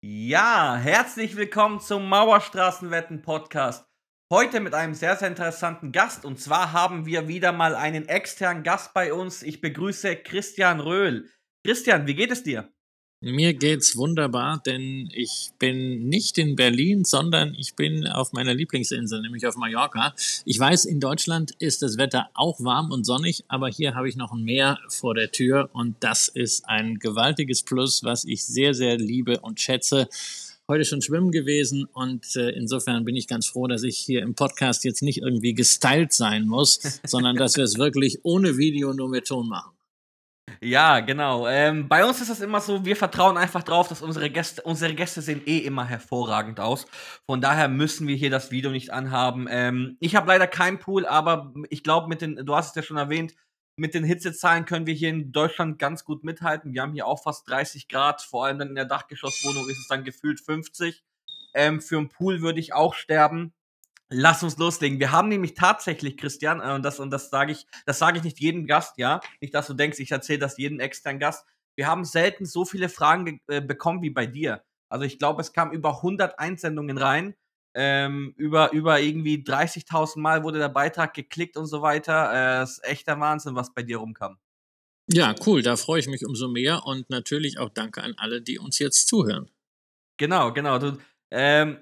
Ja, herzlich willkommen zum Mauerstraßenwetten Podcast. Heute mit einem sehr, sehr interessanten Gast. Und zwar haben wir wieder mal einen externen Gast bei uns. Ich begrüße Christian Röhl. Christian, wie geht es dir? Mir geht's wunderbar, denn ich bin nicht in Berlin, sondern ich bin auf meiner Lieblingsinsel, nämlich auf Mallorca. Ich weiß, in Deutschland ist das Wetter auch warm und sonnig, aber hier habe ich noch ein Meer vor der Tür und das ist ein gewaltiges Plus, was ich sehr, sehr liebe und schätze heute schon schwimmen gewesen und äh, insofern bin ich ganz froh, dass ich hier im Podcast jetzt nicht irgendwie gestylt sein muss, sondern dass wir es wirklich ohne Video nur mit Ton machen. Ja, genau. Ähm, bei uns ist es immer so, wir vertrauen einfach drauf, dass unsere Gäste, unsere Gäste sehen eh immer hervorragend aus. Von daher müssen wir hier das Video nicht anhaben. Ähm, ich habe leider keinen Pool, aber ich glaube, mit den, du hast es ja schon erwähnt, mit den Hitzezahlen können wir hier in Deutschland ganz gut mithalten. Wir haben hier auch fast 30 Grad, vor allem dann in der Dachgeschosswohnung ist es dann gefühlt 50. Ähm, für einen Pool würde ich auch sterben. Lass uns loslegen. Wir haben nämlich tatsächlich, Christian, äh, und das, und das sage ich, das sage ich nicht jedem Gast, ja. Nicht, dass du denkst, ich erzähle das jedem externen Gast. Wir haben selten so viele Fragen äh, bekommen wie bei dir. Also ich glaube, es kam über 100 Einsendungen rein. Ähm, über, über irgendwie 30.000 Mal wurde der Beitrag geklickt und so weiter. Äh, ist echter Wahnsinn, was bei dir rumkam. Ja, cool. Da freue ich mich umso mehr und natürlich auch danke an alle, die uns jetzt zuhören. Genau, genau. Du, ähm,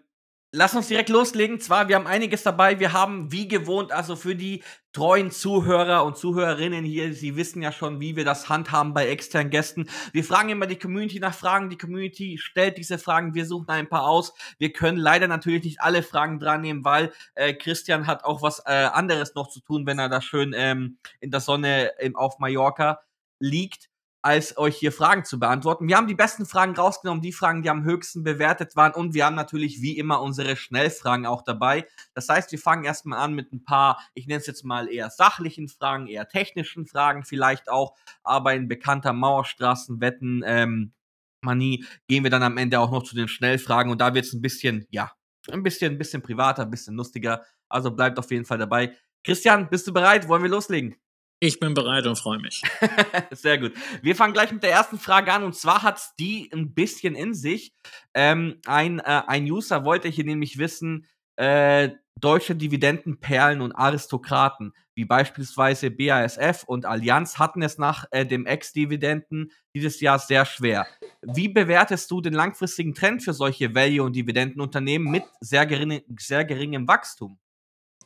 Lass uns direkt loslegen. Zwar, wir haben einiges dabei. Wir haben, wie gewohnt, also für die treuen Zuhörer und Zuhörerinnen hier, sie wissen ja schon, wie wir das handhaben bei externen Gästen. Wir fragen immer die Community nach Fragen. Die Community stellt diese Fragen. Wir suchen ein paar aus. Wir können leider natürlich nicht alle Fragen dran nehmen, weil äh, Christian hat auch was äh, anderes noch zu tun, wenn er da schön ähm, in der Sonne ähm, auf Mallorca liegt als euch hier Fragen zu beantworten. Wir haben die besten Fragen rausgenommen, die Fragen, die am höchsten bewertet waren und wir haben natürlich wie immer unsere Schnellfragen auch dabei. Das heißt, wir fangen erstmal an mit ein paar, ich nenne es jetzt mal eher sachlichen Fragen, eher technischen Fragen vielleicht auch, aber in bekannter Mauerstraßenwetten ähm, Manie gehen wir dann am Ende auch noch zu den Schnellfragen und da wird es ein bisschen, ja, ein bisschen, ein bisschen privater, ein bisschen lustiger. Also bleibt auf jeden Fall dabei. Christian, bist du bereit? Wollen wir loslegen? Ich bin bereit und freue mich. Sehr gut. Wir fangen gleich mit der ersten Frage an und zwar hat die ein bisschen in sich. Ähm, ein, äh, ein User wollte hier nämlich wissen, äh, deutsche Dividendenperlen und Aristokraten, wie beispielsweise BASF und Allianz, hatten es nach äh, dem Ex-Dividenden dieses Jahr sehr schwer. Wie bewertest du den langfristigen Trend für solche Value- und Dividendenunternehmen mit sehr, gering, sehr geringem Wachstum?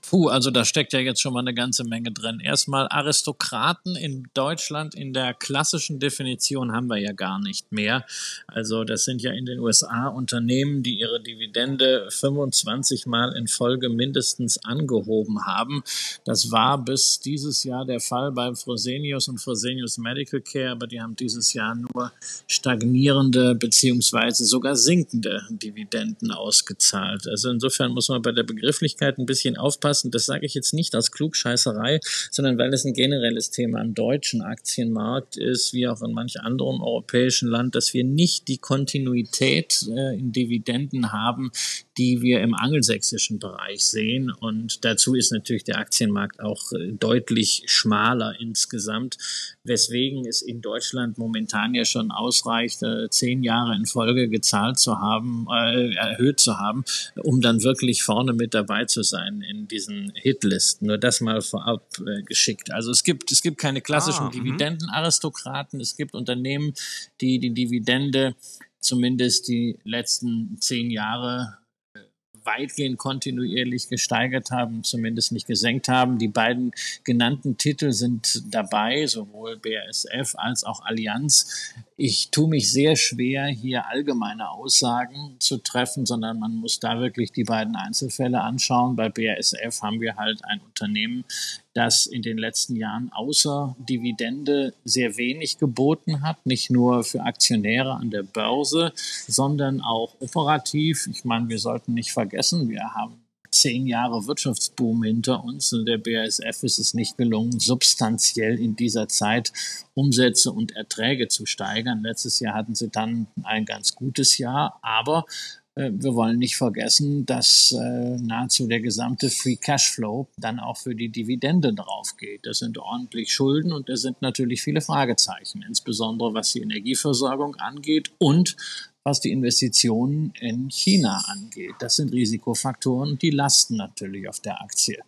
Puh, also da steckt ja jetzt schon mal eine ganze Menge drin. Erstmal Aristokraten in Deutschland in der klassischen Definition haben wir ja gar nicht mehr. Also das sind ja in den USA Unternehmen, die ihre Dividende 25 Mal in Folge mindestens angehoben haben. Das war bis dieses Jahr der Fall bei Fresenius und Fresenius Medical Care, aber die haben dieses Jahr nur stagnierende beziehungsweise sogar sinkende Dividenden ausgezahlt. Also insofern muss man bei der Begrifflichkeit ein bisschen aufpassen aufpassen, das sage ich jetzt nicht aus Klugscheißerei, sondern weil es ein generelles Thema am deutschen Aktienmarkt ist, wie auch in manch anderen europäischen Land, dass wir nicht die Kontinuität äh, in Dividenden haben, die wir im angelsächsischen Bereich sehen. Und dazu ist natürlich der Aktienmarkt auch äh, deutlich schmaler insgesamt, weswegen es in Deutschland momentan ja schon ausreicht, äh, zehn Jahre in Folge gezahlt zu haben, äh, erhöht zu haben, um dann wirklich vorne mit dabei zu sein in diesen Hitlisten. Nur das mal vorab äh, geschickt. Also es gibt, es gibt keine klassischen ah, mhm. Dividendenaristokraten. Es gibt Unternehmen, die die Dividende zumindest die letzten zehn Jahre weitgehend kontinuierlich gesteigert haben, zumindest nicht gesenkt haben. Die beiden genannten Titel sind dabei, sowohl BASF als auch Allianz. Ich tue mich sehr schwer, hier allgemeine Aussagen zu treffen, sondern man muss da wirklich die beiden Einzelfälle anschauen. Bei BASF haben wir halt ein Unternehmen, das in den letzten Jahren außer Dividende sehr wenig geboten hat, nicht nur für Aktionäre an der Börse, sondern auch operativ. Ich meine, wir sollten nicht vergessen, wir haben zehn Jahre Wirtschaftsboom hinter uns und der BASF ist es nicht gelungen, substanziell in dieser Zeit Umsätze und Erträge zu steigern. Letztes Jahr hatten sie dann ein ganz gutes Jahr, aber äh, wir wollen nicht vergessen, dass äh, nahezu der gesamte Free Cashflow dann auch für die Dividende drauf geht. Das sind ordentlich Schulden und da sind natürlich viele Fragezeichen, insbesondere was die Energieversorgung angeht und was die Investitionen in China angeht. Das sind Risikofaktoren, die lasten natürlich auf der Aktie.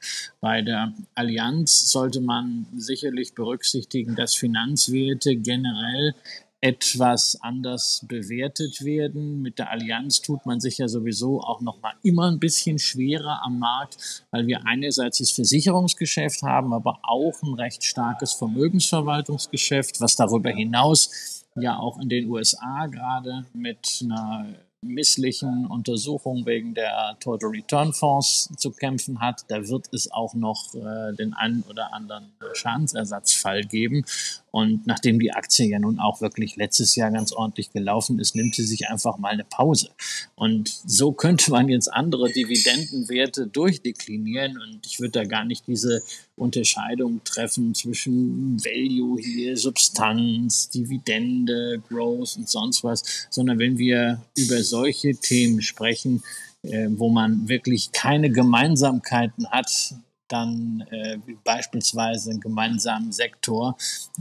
Bei der Allianz sollte man sicherlich berücksichtigen, dass Finanzwerte generell etwas anders bewertet werden. Mit der Allianz tut man sich ja sowieso auch noch mal immer ein bisschen schwerer am Markt, weil wir einerseits das Versicherungsgeschäft haben, aber auch ein recht starkes Vermögensverwaltungsgeschäft, was darüber hinaus ja auch in den USA gerade mit einer misslichen Untersuchung wegen der Total Return Fonds zu kämpfen hat. Da wird es auch noch äh, den einen oder anderen Schadensersatzfall geben. Und nachdem die Aktie ja nun auch wirklich letztes Jahr ganz ordentlich gelaufen ist, nimmt sie sich einfach mal eine Pause. Und so könnte man jetzt andere Dividendenwerte durchdeklinieren. Und ich würde da gar nicht diese Unterscheidung treffen zwischen Value hier, Substanz, Dividende, Growth und sonst was, sondern wenn wir über solche Themen sprechen, äh, wo man wirklich keine Gemeinsamkeiten hat, dann äh, beispielsweise einen gemeinsamen Sektor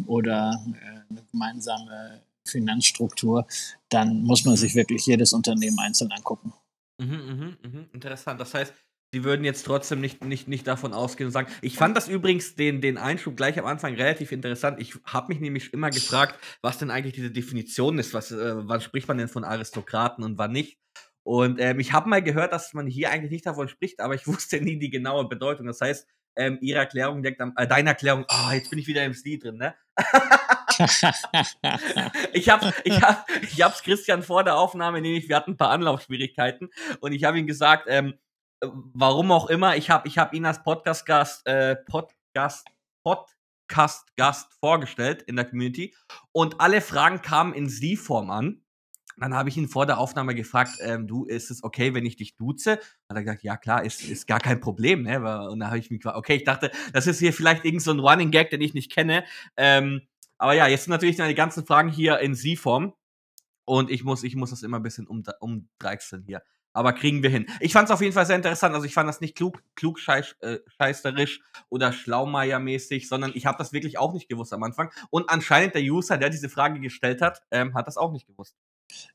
oder äh, eine gemeinsame Finanzstruktur, dann muss man sich wirklich jedes Unternehmen einzeln angucken. Mhm, mh, mh. Interessant. Das heißt, Sie würden jetzt trotzdem nicht, nicht, nicht davon ausgehen und sagen. Ich fand das übrigens den, den Einschub gleich am Anfang relativ interessant. Ich habe mich nämlich immer gefragt, was denn eigentlich diese Definition ist. Was, äh, wann spricht man denn von Aristokraten und wann nicht? Und ähm, ich habe mal gehört, dass man hier eigentlich nicht davon spricht, aber ich wusste nie die genaue Bedeutung. Das heißt, ähm, ihre Erklärung deckt am, äh, deine Erklärung, oh, jetzt bin ich wieder im Stil drin, ne? ich habe ich hab, ich hab's Christian vor der Aufnahme, nämlich wir hatten ein paar Anlaufschwierigkeiten und ich habe ihm gesagt, ähm, warum auch immer, ich habe ich hab ihn als Podcast-Gast, äh, Podcast, Podcast-Gast vorgestellt in der Community und alle Fragen kamen in Sie-Form an. Dann habe ich ihn vor der Aufnahme gefragt, ähm, du, ist es okay, wenn ich dich duze? Hat er gesagt, ja klar, ist, ist gar kein Problem. Ne? Und dann habe ich mich gefragt, okay, ich dachte, das ist hier vielleicht irgend so ein Running Gag, den ich nicht kenne. Ähm, aber ja, jetzt sind natürlich die ganzen Fragen hier in Sie-Form. Und ich muss, ich muss das immer ein bisschen um, umdreichseln hier. Aber kriegen wir hin. Ich fand es auf jeden Fall sehr interessant. Also ich fand das nicht klug, klug äh, oder Schlaumeier-mäßig, sondern ich habe das wirklich auch nicht gewusst am Anfang. Und anscheinend der User, der diese Frage gestellt hat, ähm, hat das auch nicht gewusst.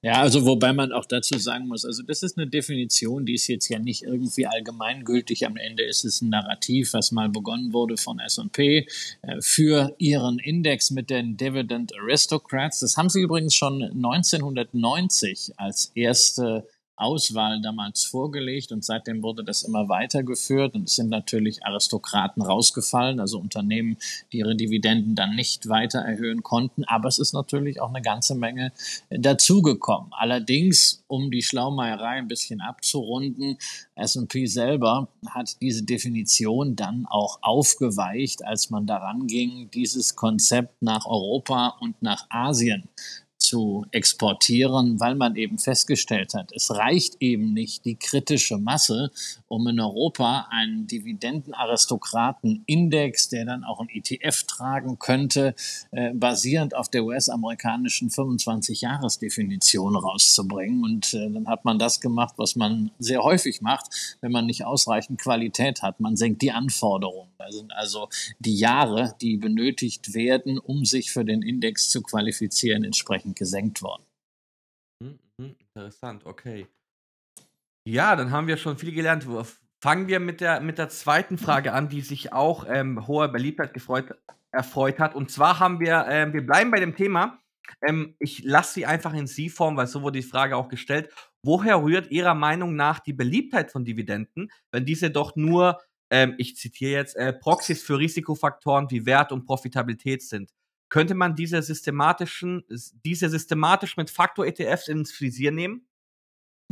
Ja, also wobei man auch dazu sagen muss, also das ist eine Definition, die ist jetzt ja nicht irgendwie allgemeingültig. Am Ende ist es ein Narrativ, was mal begonnen wurde von S&P äh, für ihren Index mit den Dividend Aristocrats. Das haben sie übrigens schon 1990 als erste Auswahl damals vorgelegt und seitdem wurde das immer weitergeführt und es sind natürlich Aristokraten rausgefallen, also Unternehmen, die ihre Dividenden dann nicht weiter erhöhen konnten. Aber es ist natürlich auch eine ganze Menge dazugekommen. Allerdings, um die Schlaumeierei ein bisschen abzurunden, S&P selber hat diese Definition dann auch aufgeweicht, als man daran ging, dieses Konzept nach Europa und nach Asien zu exportieren, weil man eben festgestellt hat, es reicht eben nicht die kritische Masse, um in Europa einen Dividendenaristokraten-Index, der dann auch ein ETF tragen könnte, äh, basierend auf der US-amerikanischen 25-Jahres-Definition rauszubringen. Und äh, dann hat man das gemacht, was man sehr häufig macht, wenn man nicht ausreichend Qualität hat. Man senkt die Anforderungen. Das sind also die Jahre, die benötigt werden, um sich für den Index zu qualifizieren, entsprechend gesenkt worden. Hm, hm, interessant, okay. Ja, dann haben wir schon viel gelernt. Fangen wir mit der, mit der zweiten Frage an, die sich auch ähm, hoher Beliebtheit gefreut, erfreut hat. Und zwar haben wir, ähm, wir bleiben bei dem Thema. Ähm, ich lasse sie einfach in Sie-Form, weil so wurde die Frage auch gestellt. Woher rührt Ihrer Meinung nach die Beliebtheit von Dividenden, wenn diese doch nur, ähm, ich zitiere jetzt, äh, Proxys für Risikofaktoren wie Wert und Profitabilität sind? Könnte man diese systematischen, diese systematisch mit Faktor-ETFs ins Visier nehmen?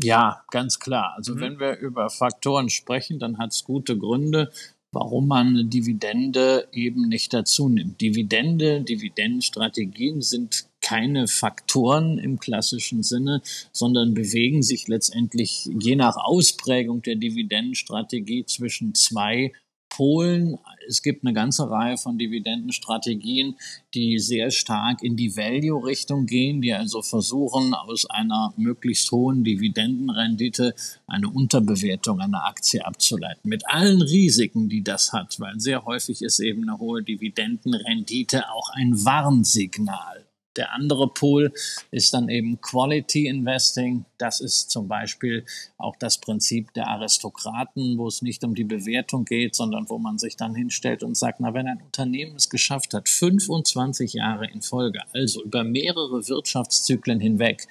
Ja, ganz klar. Also mhm. wenn wir über Faktoren sprechen, dann hat es gute Gründe, warum man eine Dividende eben nicht dazu nimmt. Dividende, Dividendenstrategien sind keine Faktoren im klassischen Sinne, sondern bewegen sich letztendlich je nach Ausprägung der Dividendenstrategie zwischen zwei Polen. Es gibt eine ganze Reihe von Dividendenstrategien, die sehr stark in die Value-Richtung gehen, die also versuchen, aus einer möglichst hohen Dividendenrendite eine Unterbewertung einer Aktie abzuleiten. Mit allen Risiken, die das hat, weil sehr häufig ist eben eine hohe Dividendenrendite auch ein Warnsignal. Der andere Pol ist dann eben Quality Investing. Das ist zum Beispiel auch das Prinzip der Aristokraten, wo es nicht um die Bewertung geht, sondern wo man sich dann hinstellt und sagt, na, wenn ein Unternehmen es geschafft hat, 25 Jahre in Folge, also über mehrere Wirtschaftszyklen hinweg,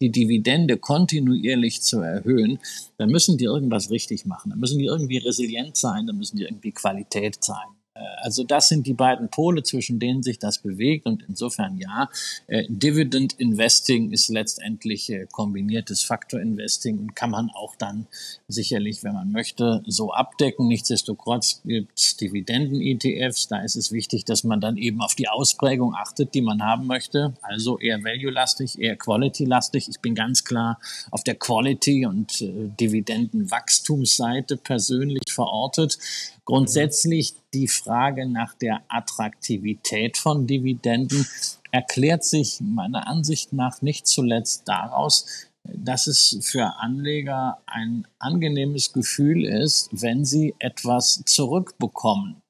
die Dividende kontinuierlich zu erhöhen, dann müssen die irgendwas richtig machen. Dann müssen die irgendwie resilient sein, dann müssen die irgendwie Qualität sein. Also das sind die beiden Pole, zwischen denen sich das bewegt und insofern ja, äh, Dividend Investing ist letztendlich äh, kombiniertes Faktor Investing und kann man auch dann sicherlich, wenn man möchte, so abdecken. Nichtsdestotrotz gibt es Dividenden-ETFs, da ist es wichtig, dass man dann eben auf die Ausprägung achtet, die man haben möchte, also eher value-lastig, eher quality-lastig. Ich bin ganz klar auf der Quality- und äh, Dividendenwachstumsseite persönlich verortet. Grundsätzlich die Frage nach der Attraktivität von Dividenden erklärt sich meiner Ansicht nach nicht zuletzt daraus, dass es für Anleger ein angenehmes Gefühl ist, wenn sie etwas zurückbekommen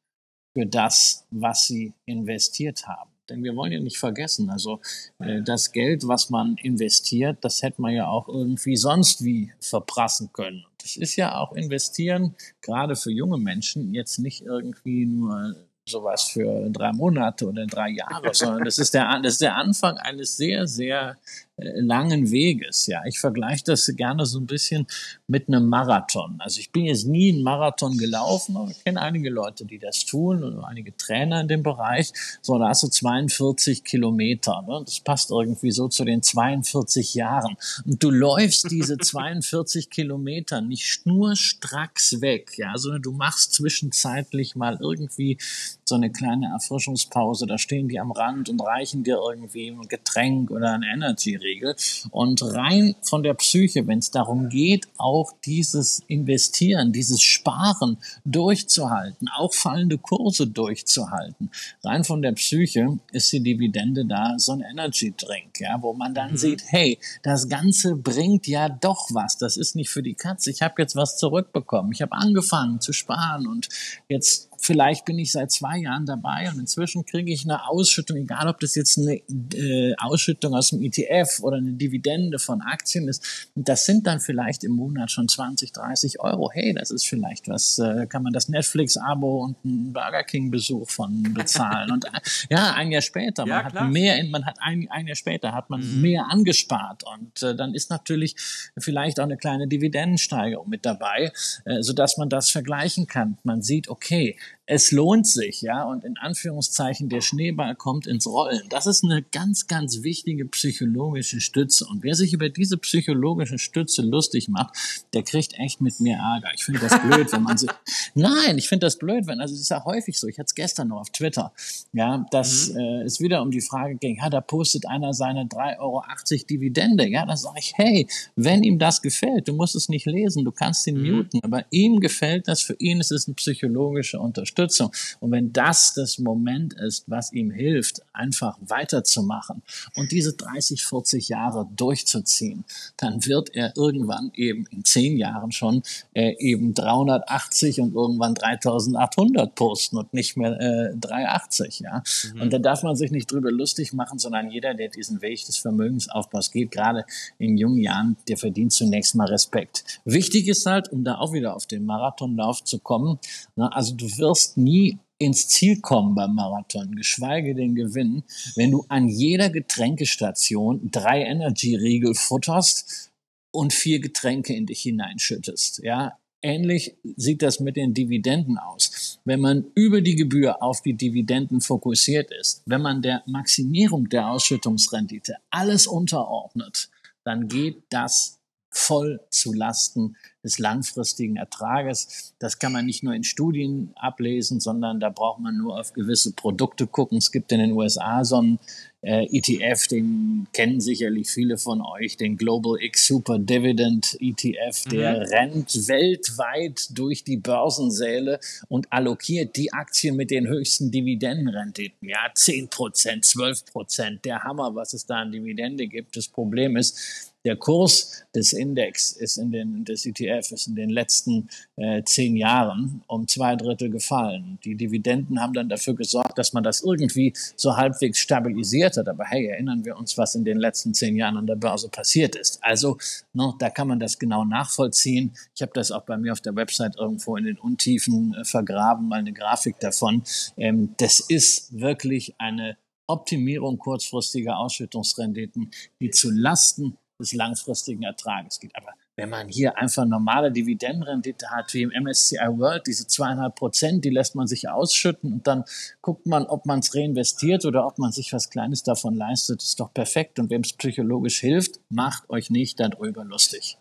für das, was sie investiert haben. Denn wir wollen ja nicht vergessen, also äh, das Geld, was man investiert, das hätte man ja auch irgendwie sonst wie verprassen können das ist ja auch investieren, gerade für junge Menschen, jetzt nicht irgendwie nur sowas für drei Monate oder drei Jahre, sondern das ist der, das ist der Anfang eines sehr, sehr langen Weges. Ja, ich vergleiche das gerne so ein bisschen mit einem Marathon. Also ich bin jetzt nie einen Marathon gelaufen, aber ich kenne einige Leute, die das tun und einige Trainer in dem Bereich. So, da hast du 42 Kilometer. Ne? Das passt irgendwie so zu den 42 Jahren. Und du läufst diese 42 Kilometer nicht nur stracks weg, ja, sondern du machst zwischenzeitlich mal irgendwie so eine kleine Erfrischungspause. Da stehen die am Rand und reichen dir irgendwie ein Getränk oder ein Energy Regel. Und rein von der Psyche, wenn es darum geht, auch dieses Investieren, dieses Sparen durchzuhalten, auch fallende Kurse durchzuhalten, rein von der Psyche ist die Dividende da so ein Energy Drink, ja, wo man dann mhm. sieht, hey, das Ganze bringt ja doch was. Das ist nicht für die Katze. Ich habe jetzt was zurückbekommen. Ich habe angefangen zu sparen und jetzt vielleicht bin ich seit zwei Jahren dabei und inzwischen kriege ich eine Ausschüttung, egal ob das jetzt eine äh, Ausschüttung aus dem ETF oder eine Dividende von Aktien ist. Das sind dann vielleicht im Monat schon 20, 30 Euro. Hey, das ist vielleicht was, äh, kann man das Netflix-Abo und einen Burger King-Besuch von bezahlen. und äh, ja, ein Jahr später, man ja, hat klar. mehr, in, man hat ein, ein Jahr später hat man mhm. mehr angespart und äh, dann ist natürlich vielleicht auch eine kleine Dividendensteigerung mit dabei, äh, sodass man das vergleichen kann. Man sieht, okay, es lohnt sich, ja, und in Anführungszeichen der Schneeball kommt ins Rollen. Das ist eine ganz, ganz wichtige psychologische Stütze. Und wer sich über diese psychologische Stütze lustig macht, der kriegt echt mit mir Ärger. Ich finde das blöd, wenn man sich, nein, ich finde das blöd, wenn, also es ist ja häufig so, ich hatte es gestern noch auf Twitter, ja, dass mhm. äh, es wieder um die Frage ging, ja, da postet einer seine 3,80 Euro Dividende, ja, da sage ich, hey, wenn ihm das gefällt, du musst es nicht lesen, du kannst ihn mhm. muten, aber ihm gefällt das, für ihn ist es eine psychologische Unterstützung. Unterstützung. Und wenn das das Moment ist, was ihm hilft, einfach weiterzumachen und diese 30, 40 Jahre durchzuziehen, dann wird er irgendwann eben in zehn Jahren schon äh, eben 380 und irgendwann 3800 posten und nicht mehr äh, 380. Ja? Mhm. Und da darf man sich nicht drüber lustig machen, sondern jeder, der diesen Weg des Vermögensaufbaus geht, gerade in jungen Jahren, der verdient zunächst mal Respekt. Wichtig ist halt, um da auch wieder auf den Marathonlauf zu kommen, na, also du wirst wirst nie ins Ziel kommen beim Marathon, geschweige denn gewinnen, wenn du an jeder Getränkestation drei Energy-Riegel futterst und vier Getränke in dich hineinschüttest. Ja, Ähnlich sieht das mit den Dividenden aus. Wenn man über die Gebühr auf die Dividenden fokussiert ist, wenn man der Maximierung der Ausschüttungsrendite alles unterordnet, dann geht das voll zu Lasten des langfristigen Ertrages. Das kann man nicht nur in Studien ablesen, sondern da braucht man nur auf gewisse Produkte gucken. Es gibt in den USA so einen äh, ETF, den kennen sicherlich viele von euch, den Global X Super Dividend ETF, der mhm. rennt weltweit durch die Börsensäle und allokiert die Aktien mit den höchsten Dividendenrenditen. Ja, 10 Prozent, 12 Prozent, der Hammer, was es da an Dividende gibt. Das Problem ist, der Kurs des Index ist in den, des ETF ist in den letzten äh, zehn Jahren um zwei Drittel gefallen. Die Dividenden haben dann dafür gesorgt, dass man das irgendwie so halbwegs stabilisiert hat. Aber hey, erinnern wir uns, was in den letzten zehn Jahren an der Börse passiert ist. Also, no, ne, da kann man das genau nachvollziehen. Ich habe das auch bei mir auf der Website irgendwo in den Untiefen äh, vergraben, mal eine Grafik davon. Ähm, das ist wirklich eine Optimierung kurzfristiger Ausschüttungsrenditen, die zu Lasten des langfristigen Ertrages geht. Aber wenn man hier einfach normale Dividendenrendite hat, wie im MSCI World, diese zweieinhalb Prozent, die lässt man sich ausschütten und dann guckt man, ob man es reinvestiert oder ob man sich was Kleines davon leistet, ist doch perfekt. Und wem es psychologisch hilft, macht euch nicht darüber lustig.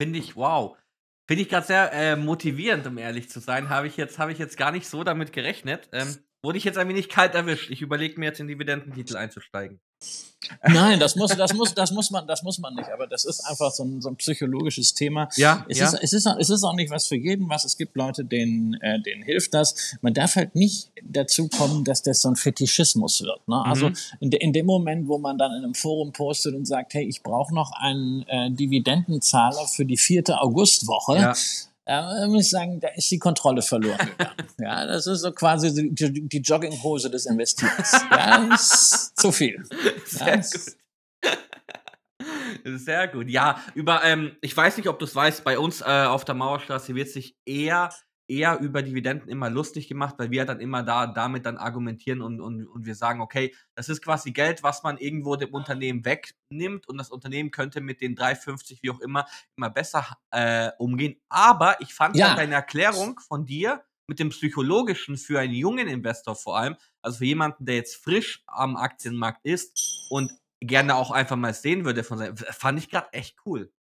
Finde ich, wow. Finde ich gerade sehr äh, motivierend, um ehrlich zu sein. Habe ich jetzt, habe ich jetzt gar nicht so damit gerechnet. Ähm, wurde ich jetzt ein wenig kalt erwischt. Ich überlege mir jetzt in Dividendentitel einzusteigen. Nein, das muss, das muss, das muss man, das muss man nicht. Aber das ist einfach so ein, so ein psychologisches Thema. Ja, es ja. ist, es ist, es ist auch nicht was für jeden was. Es gibt Leute, denen, äh, denen hilft das. Man darf halt nicht dazu kommen, dass das so ein Fetischismus wird. Ne? Also mhm. in, de, in dem Moment, wo man dann in einem Forum postet und sagt, hey, ich brauche noch einen äh, Dividendenzahler für die vierte Augustwoche. Ja äh, muss ich sagen, da ist die Kontrolle verloren gegangen. ja, das ist so quasi die, die, Jogginghose des Investierens. ja, ist zu viel. Sehr gut. Sehr gut. Ja, über, ähm, ich weiß nicht, ob du es weißt, bei uns äh, auf der Mauerstraße wird sich eher eher über Dividenden immer lustig gemacht, weil wir dann immer da damit dann argumentieren und, und, und wir sagen, okay, das ist quasi Geld, was man irgendwo dem Unternehmen wegnimmt und das Unternehmen könnte mit den 3,50 wie auch immer immer besser äh, umgehen. Aber ich fand ja. deine Erklärung von dir mit dem psychologischen für einen jungen Investor vor allem, also für jemanden, der jetzt frisch am Aktienmarkt ist und gerne auch einfach mal sehen würde von seinem, fand ich gerade echt cool.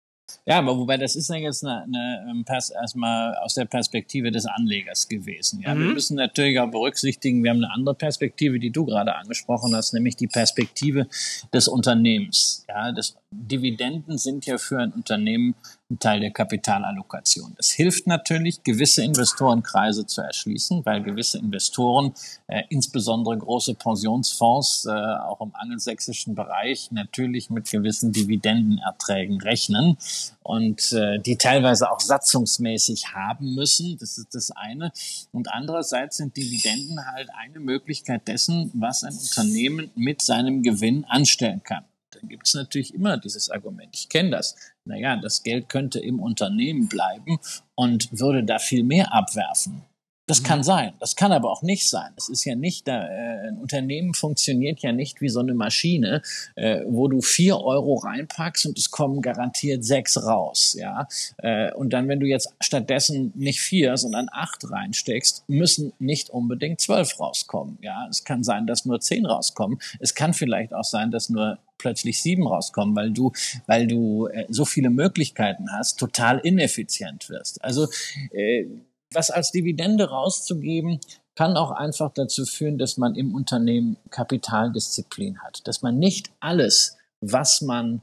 Ja, aber wobei das ist ja jetzt eine, eine ähm, erstmal aus der Perspektive des Anlegers gewesen. Ja, mhm. wir müssen natürlich auch berücksichtigen, wir haben eine andere Perspektive, die du gerade angesprochen hast, nämlich die Perspektive des Unternehmens. Ja, das Dividenden sind ja für ein Unternehmen ein Teil der Kapitalallokation. Das hilft natürlich, gewisse Investorenkreise zu erschließen, weil gewisse Investoren, äh, insbesondere große Pensionsfonds, äh, auch im angelsächsischen Bereich, natürlich mit gewissen Dividendenerträgen rechnen und äh, die teilweise auch satzungsmäßig haben müssen. Das ist das eine. Und andererseits sind Dividenden halt eine Möglichkeit dessen, was ein Unternehmen mit seinem Gewinn anstellen kann dann gibt es natürlich immer dieses Argument. Ich kenne das. Naja, das Geld könnte im Unternehmen bleiben und würde da viel mehr abwerfen. Das kann mhm. sein, das kann aber auch nicht sein. Es ist ja nicht, da, äh, ein Unternehmen funktioniert ja nicht wie so eine Maschine, äh, wo du vier Euro reinpackst und es kommen garantiert sechs raus, ja. Äh, und dann, wenn du jetzt stattdessen nicht vier, sondern acht reinsteckst, müssen nicht unbedingt zwölf rauskommen, ja. Es kann sein, dass nur zehn rauskommen. Es kann vielleicht auch sein, dass nur plötzlich sieben rauskommen, weil du, weil du äh, so viele Möglichkeiten hast, total ineffizient wirst. Also äh, was als Dividende rauszugeben, kann auch einfach dazu führen, dass man im Unternehmen Kapitaldisziplin hat, dass man nicht alles, was man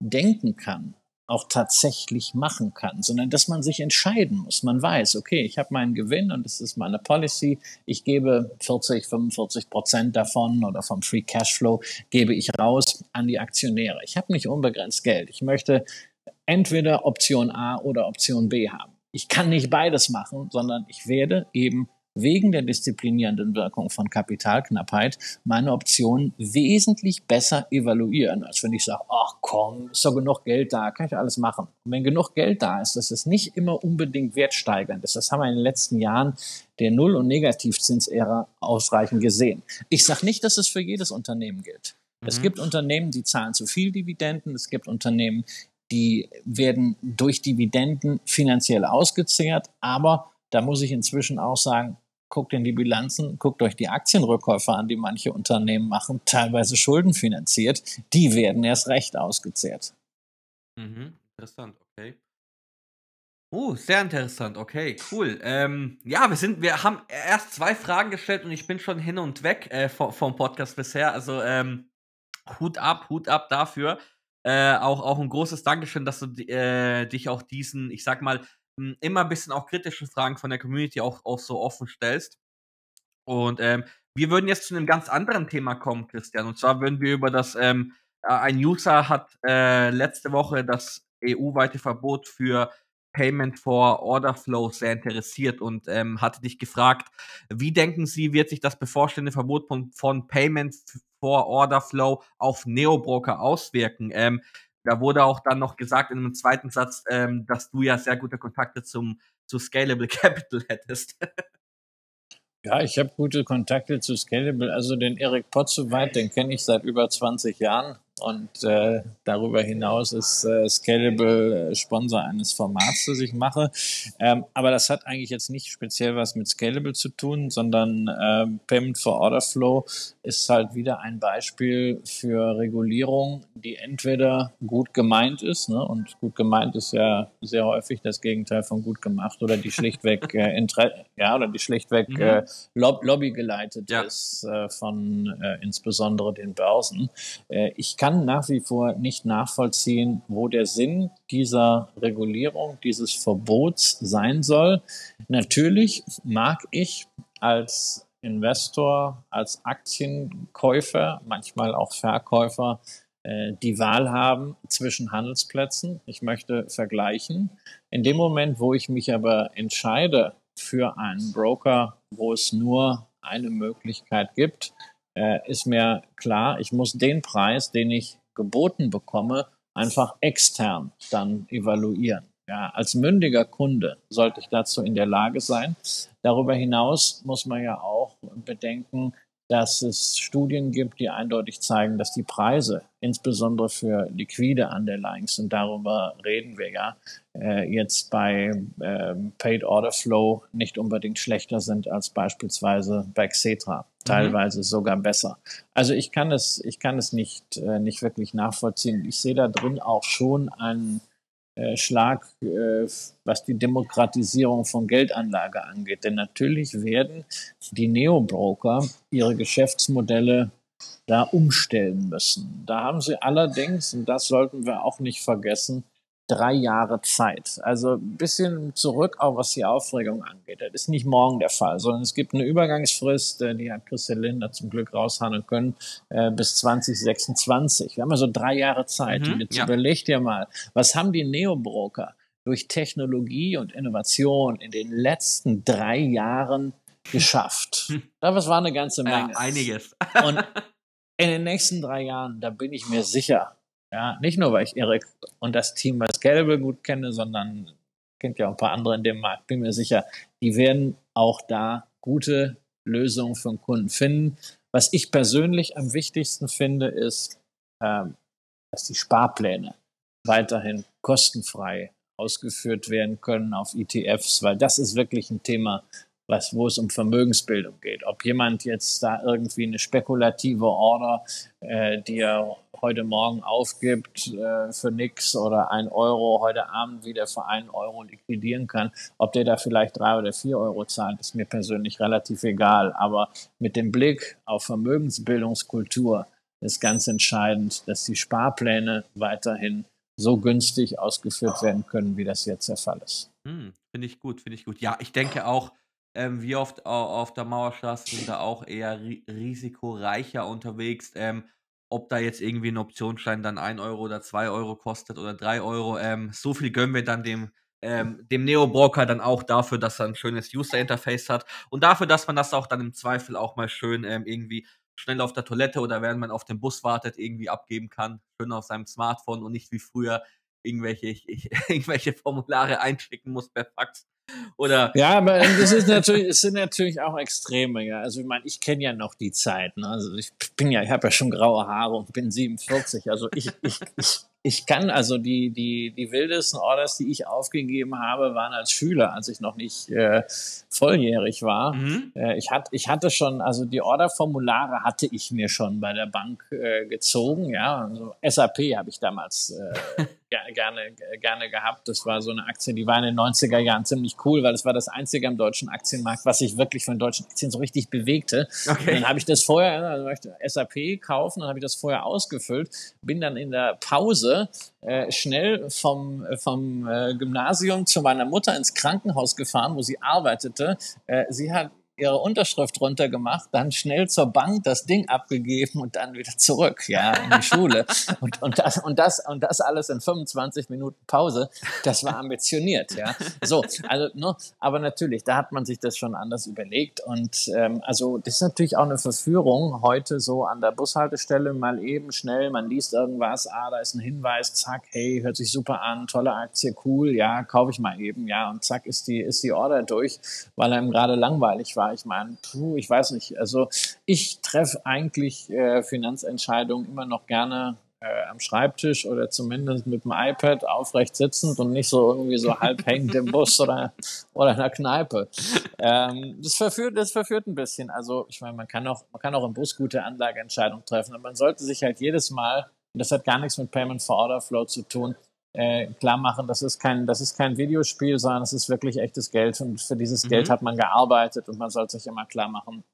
denken kann, auch tatsächlich machen kann, sondern dass man sich entscheiden muss. Man weiß, okay, ich habe meinen Gewinn und das ist meine Policy. Ich gebe 40, 45 Prozent davon oder vom Free Cashflow gebe ich raus an die Aktionäre. Ich habe nicht unbegrenzt Geld. Ich möchte entweder Option A oder Option B haben ich kann nicht beides machen, sondern ich werde eben wegen der disziplinierenden Wirkung von Kapitalknappheit meine Optionen wesentlich besser evaluieren, als wenn ich sage, ach komm, ist doch genug Geld da, kann ich alles machen. Und wenn genug Geld da ist, das ist nicht immer unbedingt wertsteigernd ist. Das haben wir in den letzten Jahren der Null- und Negativzinsära ausreichend gesehen. Ich sage nicht, dass es für jedes Unternehmen gilt. Mhm. Es gibt Unternehmen, die zahlen zu viel Dividenden. Es gibt Unternehmen, die werden durch Dividenden finanziell ausgezehrt, aber da muss ich inzwischen auch sagen, guckt in die Bilanzen, guckt euch die Aktienrückkäufe an, die manche Unternehmen machen, teilweise schuldenfinanziert, die werden erst recht ausgezehrt. Mhm, interessant, okay. Oh, sehr interessant, okay, cool. Ähm, ja, wir sind, wir haben erst zwei Fragen gestellt und ich bin schon hin und weg äh, vom, vom, Podcast bisher. Also ähm, Hut ab, Hut ab dafür. Äh, auch, auch ein großes Dankeschön, dass du äh, dich auch diesen, ich sag mal, hm, immer ein bisschen auch kritische Fragen von der Community auch, auch so offen stellst. Und ähm, wir würden jetzt zu einem ganz anderen Thema kommen, Christian. Und zwar würden wir über das, ähm, ein User hat äh, letzte Woche das EU-weite Verbot für Payment for Order Flow sehr interessiert und ähm, hatte dich gefragt, wie denken Sie, wird sich das bevorstehende Verbot von, von Payment for Order Flow auf Neobroker auswirken? Ähm, da wurde auch dann noch gesagt in einem zweiten Satz, ähm, dass du ja sehr gute Kontakte zum zu Scalable Capital hättest. Ja, ich habe gute Kontakte zu Scalable. Also den Erik Potzowait, den kenne ich seit über 20 Jahren. Und äh, darüber hinaus ist äh, Scalable äh, Sponsor eines Formats, das ich mache. Ähm, aber das hat eigentlich jetzt nicht speziell was mit Scalable zu tun, sondern äh, Payment for Order Flow ist halt wieder ein Beispiel für Regulierung, die entweder gut gemeint ist, ne, und gut gemeint ist ja sehr häufig das Gegenteil von gut gemacht, oder die schlichtweg äh, ja, oder die schlichtweg mhm. äh, Lob Lobby geleitet ja. ist äh, von äh, insbesondere den Börsen. Äh, ich kann kann nach wie vor nicht nachvollziehen, wo der Sinn dieser Regulierung, dieses Verbots sein soll. Natürlich mag ich als Investor, als Aktienkäufer, manchmal auch Verkäufer, äh, die Wahl haben zwischen Handelsplätzen. Ich möchte vergleichen. In dem Moment, wo ich mich aber entscheide für einen Broker, wo es nur eine Möglichkeit gibt, äh, ist mir klar, ich muss den Preis, den ich geboten bekomme, einfach extern dann evaluieren. Ja, als mündiger Kunde sollte ich dazu in der Lage sein. Darüber hinaus muss man ja auch bedenken, dass es Studien gibt, die eindeutig zeigen, dass die Preise, insbesondere für liquide Underlyings, und darüber reden wir ja, äh, jetzt bei äh, Paid Order Flow nicht unbedingt schlechter sind als beispielsweise bei Xetra. Teilweise mhm. sogar besser. Also ich kann es, ich kann es nicht, äh, nicht wirklich nachvollziehen. Ich sehe da drin auch schon einen äh, Schlag, äh, was die Demokratisierung von Geldanlage angeht. Denn natürlich werden die Neobroker ihre Geschäftsmodelle da umstellen müssen. Da haben sie allerdings, und das sollten wir auch nicht vergessen, drei Jahre Zeit. Also ein bisschen zurück, auch was die Aufregung angeht. Das ist nicht morgen der Fall, sondern es gibt eine Übergangsfrist, äh, die hat Christian Linder zum Glück raushandeln können, äh, bis 2026. Wir haben also drei Jahre Zeit. Mhm, und jetzt ja. überlegt ihr mal, was haben die Neobroker durch Technologie und Innovation in den letzten drei Jahren geschafft? Hm. Das war eine ganze Menge. Ja, einiges. und in den nächsten drei Jahren, da bin ich mir sicher, ja, nicht nur, weil ich Erik und das Team bei Scalable gut kenne, sondern kennt ja auch ein paar andere in dem Markt. Bin mir sicher, die werden auch da gute Lösungen für den Kunden finden. Was ich persönlich am wichtigsten finde, ist, ähm, dass die Sparpläne weiterhin kostenfrei ausgeführt werden können auf ETFs, weil das ist wirklich ein Thema, was, wo es um Vermögensbildung geht. Ob jemand jetzt da irgendwie eine spekulative Order, äh, die er heute Morgen aufgibt äh, für nix oder ein Euro heute Abend wieder für einen Euro liquidieren kann, ob der da vielleicht drei oder vier Euro zahlt, ist mir persönlich relativ egal. Aber mit dem Blick auf Vermögensbildungskultur ist ganz entscheidend, dass die Sparpläne weiterhin so günstig ausgeführt werden können, wie das jetzt der Fall ist. Hm, finde ich gut, finde ich gut. Ja, ich denke auch, ähm, wie oft auf der Mauerstraße sind da auch eher ri risikoreicher unterwegs. Ähm, ob da jetzt irgendwie ein Optionsschein dann 1 Euro oder 2 Euro kostet oder 3 Euro, ähm, so viel gönnen wir dann dem, ähm, dem Neo-Broker dann auch dafür, dass er ein schönes User-Interface hat und dafür, dass man das auch dann im Zweifel auch mal schön ähm, irgendwie schnell auf der Toilette oder während man auf den Bus wartet, irgendwie abgeben kann, schön auf seinem Smartphone und nicht wie früher irgendwelche, ich, ich, irgendwelche Formulare einschicken muss per Fax. Oder ja, aber das ist natürlich, es sind natürlich auch Extreme, ja. Also ich meine, ich kenne ja noch die Zeit. Ne? Also ich bin ja, ich habe ja schon graue Haare und bin 47. Also ich, ich, ich, ich kann also die, die, die wildesten Orders, die ich aufgegeben habe, waren als Schüler, als ich noch nicht äh, volljährig war. Mhm. Äh, ich, hat, ich hatte schon, also die Orderformulare hatte ich mir schon bei der Bank äh, gezogen. Ja, also SAP habe ich damals äh, gerne, gerne gehabt. Das war so eine Aktie, die war in den 90er Jahren ziemlich cool, weil es war das einzige am deutschen Aktienmarkt, was sich wirklich von deutschen Aktien so richtig bewegte. Okay. dann habe ich das vorher, also möchte SAP kaufen, dann habe ich das vorher ausgefüllt, bin dann in der Pause äh, schnell vom, äh, vom äh, Gymnasium zu meiner Mutter ins Krankenhaus gefahren, wo sie arbeitete. Äh, sie hat ihre Unterschrift runtergemacht, dann schnell zur Bank das Ding abgegeben und dann wieder zurück, ja, in die Schule. Und, und, das, und, das, und das alles in 25 Minuten Pause, das war ambitioniert, ja. So, also, ne, aber natürlich, da hat man sich das schon anders überlegt. Und ähm, also das ist natürlich auch eine Verführung, heute so an der Bushaltestelle mal eben schnell, man liest irgendwas, ah, da ist ein Hinweis, zack, hey, hört sich super an, tolle Aktie, cool, ja, kaufe ich mal eben, ja, und zack ist die, ist die Order durch, weil einem gerade langweilig war. Ich meine, puh, ich weiß nicht, also ich treffe eigentlich äh, Finanzentscheidungen immer noch gerne äh, am Schreibtisch oder zumindest mit dem iPad aufrecht sitzend und nicht so irgendwie so halb hängend im Bus oder, oder in der Kneipe. Ähm, das verführt, das verführt ein bisschen. Also, ich meine, man kann auch, man kann auch im Bus gute Anlageentscheidungen treffen, aber man sollte sich halt jedes Mal, und das hat gar nichts mit Payment for Order Flow zu tun, äh, klar machen, das ist kein, das ist kein Videospiel, sondern es ist wirklich echtes Geld und für dieses mhm. Geld hat man gearbeitet und man sollte sich immer klar machen,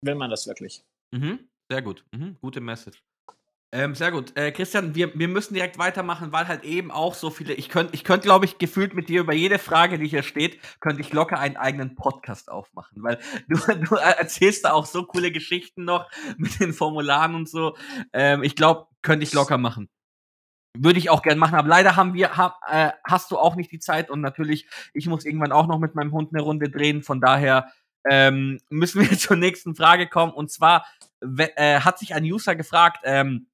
will man das wirklich? Mhm. Sehr gut. Mhm. Gute Message. Ähm, sehr gut. Äh, Christian, wir, wir müssen direkt weitermachen, weil halt eben auch so viele. Ich könnte, ich könnte, glaube ich, gefühlt mit dir über jede Frage, die hier steht, könnte ich locker einen eigenen Podcast aufmachen, weil du, du erzählst da auch so coole Geschichten noch mit den Formularen und so. Ähm, ich glaube, könnte ich locker machen. Würde ich auch gern machen, aber leider haben wir, ha, äh, hast du auch nicht die Zeit und natürlich, ich muss irgendwann auch noch mit meinem Hund eine Runde drehen. Von daher ähm, müssen wir zur nächsten Frage kommen. Und zwar äh, hat sich ein User gefragt, ähm,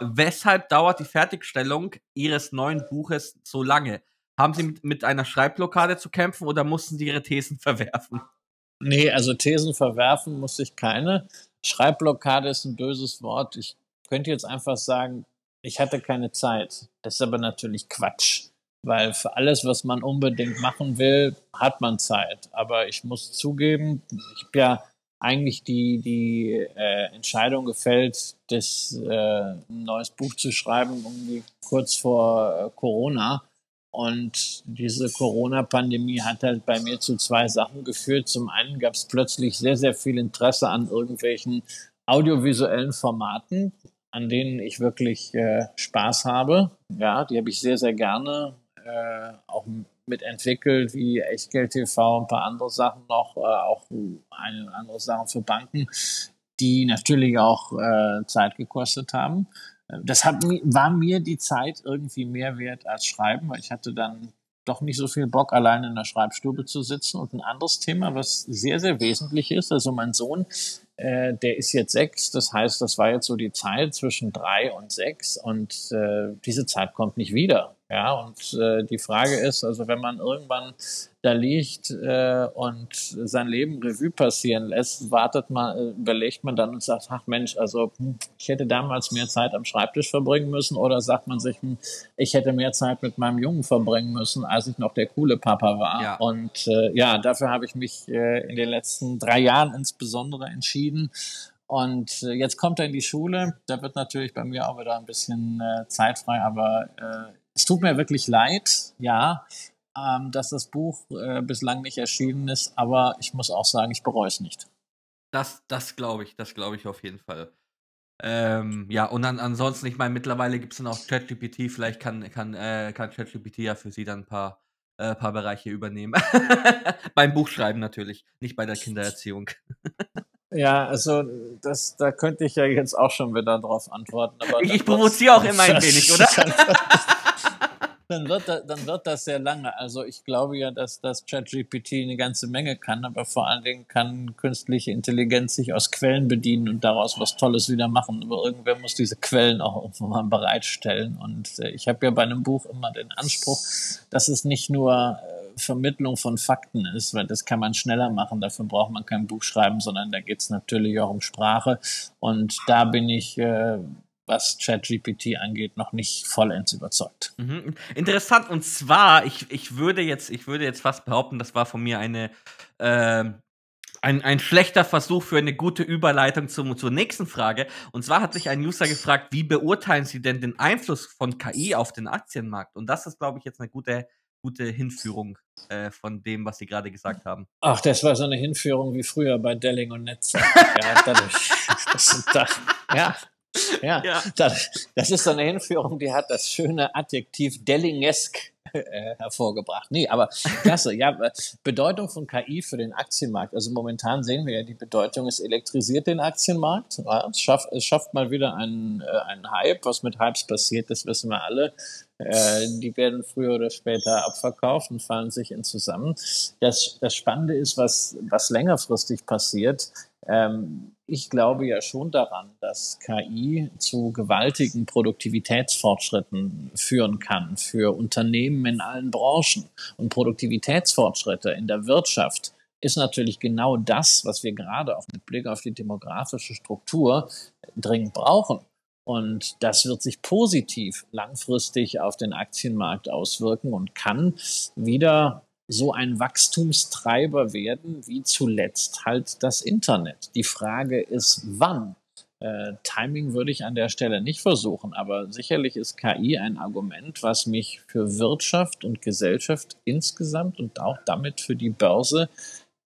weshalb dauert die Fertigstellung Ihres neuen Buches so lange? Haben Sie mit, mit einer Schreibblockade zu kämpfen oder mussten Sie Ihre Thesen verwerfen? Nee, also Thesen verwerfen muss ich keine. Schreibblockade ist ein böses Wort. Ich könnte jetzt einfach sagen, ich hatte keine Zeit. Das ist aber natürlich Quatsch, weil für alles, was man unbedingt machen will, hat man Zeit. Aber ich muss zugeben, ich habe ja eigentlich die, die äh, Entscheidung gefällt, das äh, ein neues Buch zu schreiben, irgendwie kurz vor äh, Corona. Und diese Corona-Pandemie hat halt bei mir zu zwei Sachen geführt. Zum einen gab es plötzlich sehr, sehr viel Interesse an irgendwelchen audiovisuellen Formaten, an denen ich wirklich äh, Spaß habe. Ja, die habe ich sehr, sehr gerne äh, auch mitentwickelt, wie Echtgeld TV, ein paar andere Sachen noch, äh, auch eine andere Sachen für Banken, die natürlich auch äh, Zeit gekostet haben. Das hat, war mir die Zeit irgendwie mehr wert als Schreiben, weil ich hatte dann doch nicht so viel Bock, allein in der Schreibstube zu sitzen. Und ein anderes Thema, was sehr, sehr wesentlich ist, also mein Sohn äh, der ist jetzt sechs, das heißt, das war jetzt so die Zeit zwischen drei und sechs und äh, diese Zeit kommt nicht wieder. Ja, und äh, die Frage ist, also wenn man irgendwann da liegt äh, und sein Leben Revue passieren lässt, wartet man, äh, überlegt man dann und sagt, ach Mensch, also hm, ich hätte damals mehr Zeit am Schreibtisch verbringen müssen oder sagt man sich, hm, ich hätte mehr Zeit mit meinem Jungen verbringen müssen, als ich noch der coole Papa war. Ja. Und äh, ja, dafür habe ich mich äh, in den letzten drei Jahren insbesondere entschieden. Und äh, jetzt kommt er in die Schule. Da wird natürlich bei mir auch wieder ein bisschen äh, Zeit frei, aber äh, es tut mir wirklich leid, ja, ähm, dass das Buch äh, bislang nicht erschienen ist, aber ich muss auch sagen, ich bereue es nicht. Das, das glaube ich, das glaube ich auf jeden Fall. Ähm, ja, und dann ansonsten, ich meine, mittlerweile gibt es dann auch ChatGPT, vielleicht kann, kann, äh, kann ChatGPT ja für sie dann ein paar, äh, paar Bereiche übernehmen. Beim Buchschreiben natürlich, nicht bei der Kindererziehung. Ja, also das, da könnte ich ja jetzt auch schon wieder drauf antworten. ich, ich provoziere auch immer ein wenig, oder? Dann wird, das, dann wird das sehr lange. Also ich glaube ja, dass das ChatGPT eine ganze Menge kann, aber vor allen Dingen kann künstliche Intelligenz sich aus Quellen bedienen und daraus was Tolles wieder machen. Aber irgendwer muss diese Quellen auch irgendwann mal bereitstellen. Und äh, ich habe ja bei einem Buch immer den Anspruch, dass es nicht nur äh, Vermittlung von Fakten ist, weil das kann man schneller machen. Dafür braucht man kein Buch schreiben, sondern da geht es natürlich auch um Sprache. Und da bin ich äh, was ChatGPT angeht, noch nicht vollends überzeugt. Mhm. Interessant. Und zwar, ich, ich würde jetzt, ich würde jetzt fast behaupten, das war von mir eine äh, ein, ein schlechter Versuch für eine gute Überleitung zum, zur nächsten Frage. Und zwar hat sich ein User gefragt, wie beurteilen Sie denn den Einfluss von KI auf den Aktienmarkt? Und das ist, glaube ich, jetzt eine gute, gute Hinführung äh, von dem, was Sie gerade gesagt haben. Ach, das war so eine Hinführung wie früher bei Delling und Netzer. ja, dadurch, das, da, ja, ja, ja. Das, das, ist so eine Hinführung, die hat das schöne Adjektiv Dellingesk. äh, hervorgebracht. Nee, aber klasse. Ja, Bedeutung von KI für den Aktienmarkt. Also momentan sehen wir ja, die Bedeutung, es elektrisiert den Aktienmarkt. Ja, es, schafft, es schafft mal wieder einen, äh, einen Hype. Was mit Hypes passiert, das wissen wir alle. Äh, die werden früher oder später abverkauft und fallen sich in zusammen. Das, das Spannende ist, was, was längerfristig passiert. Ähm, ich glaube ja schon daran, dass KI zu gewaltigen Produktivitätsfortschritten führen kann für Unternehmen in allen Branchen. Und Produktivitätsfortschritte in der Wirtschaft ist natürlich genau das, was wir gerade auch mit Blick auf die demografische Struktur dringend brauchen. Und das wird sich positiv langfristig auf den Aktienmarkt auswirken und kann wieder so ein Wachstumstreiber werden wie zuletzt halt das Internet. Die Frage ist, wann? Äh, Timing würde ich an der Stelle nicht versuchen, aber sicherlich ist KI ein Argument, was mich für Wirtschaft und Gesellschaft insgesamt und auch damit für die Börse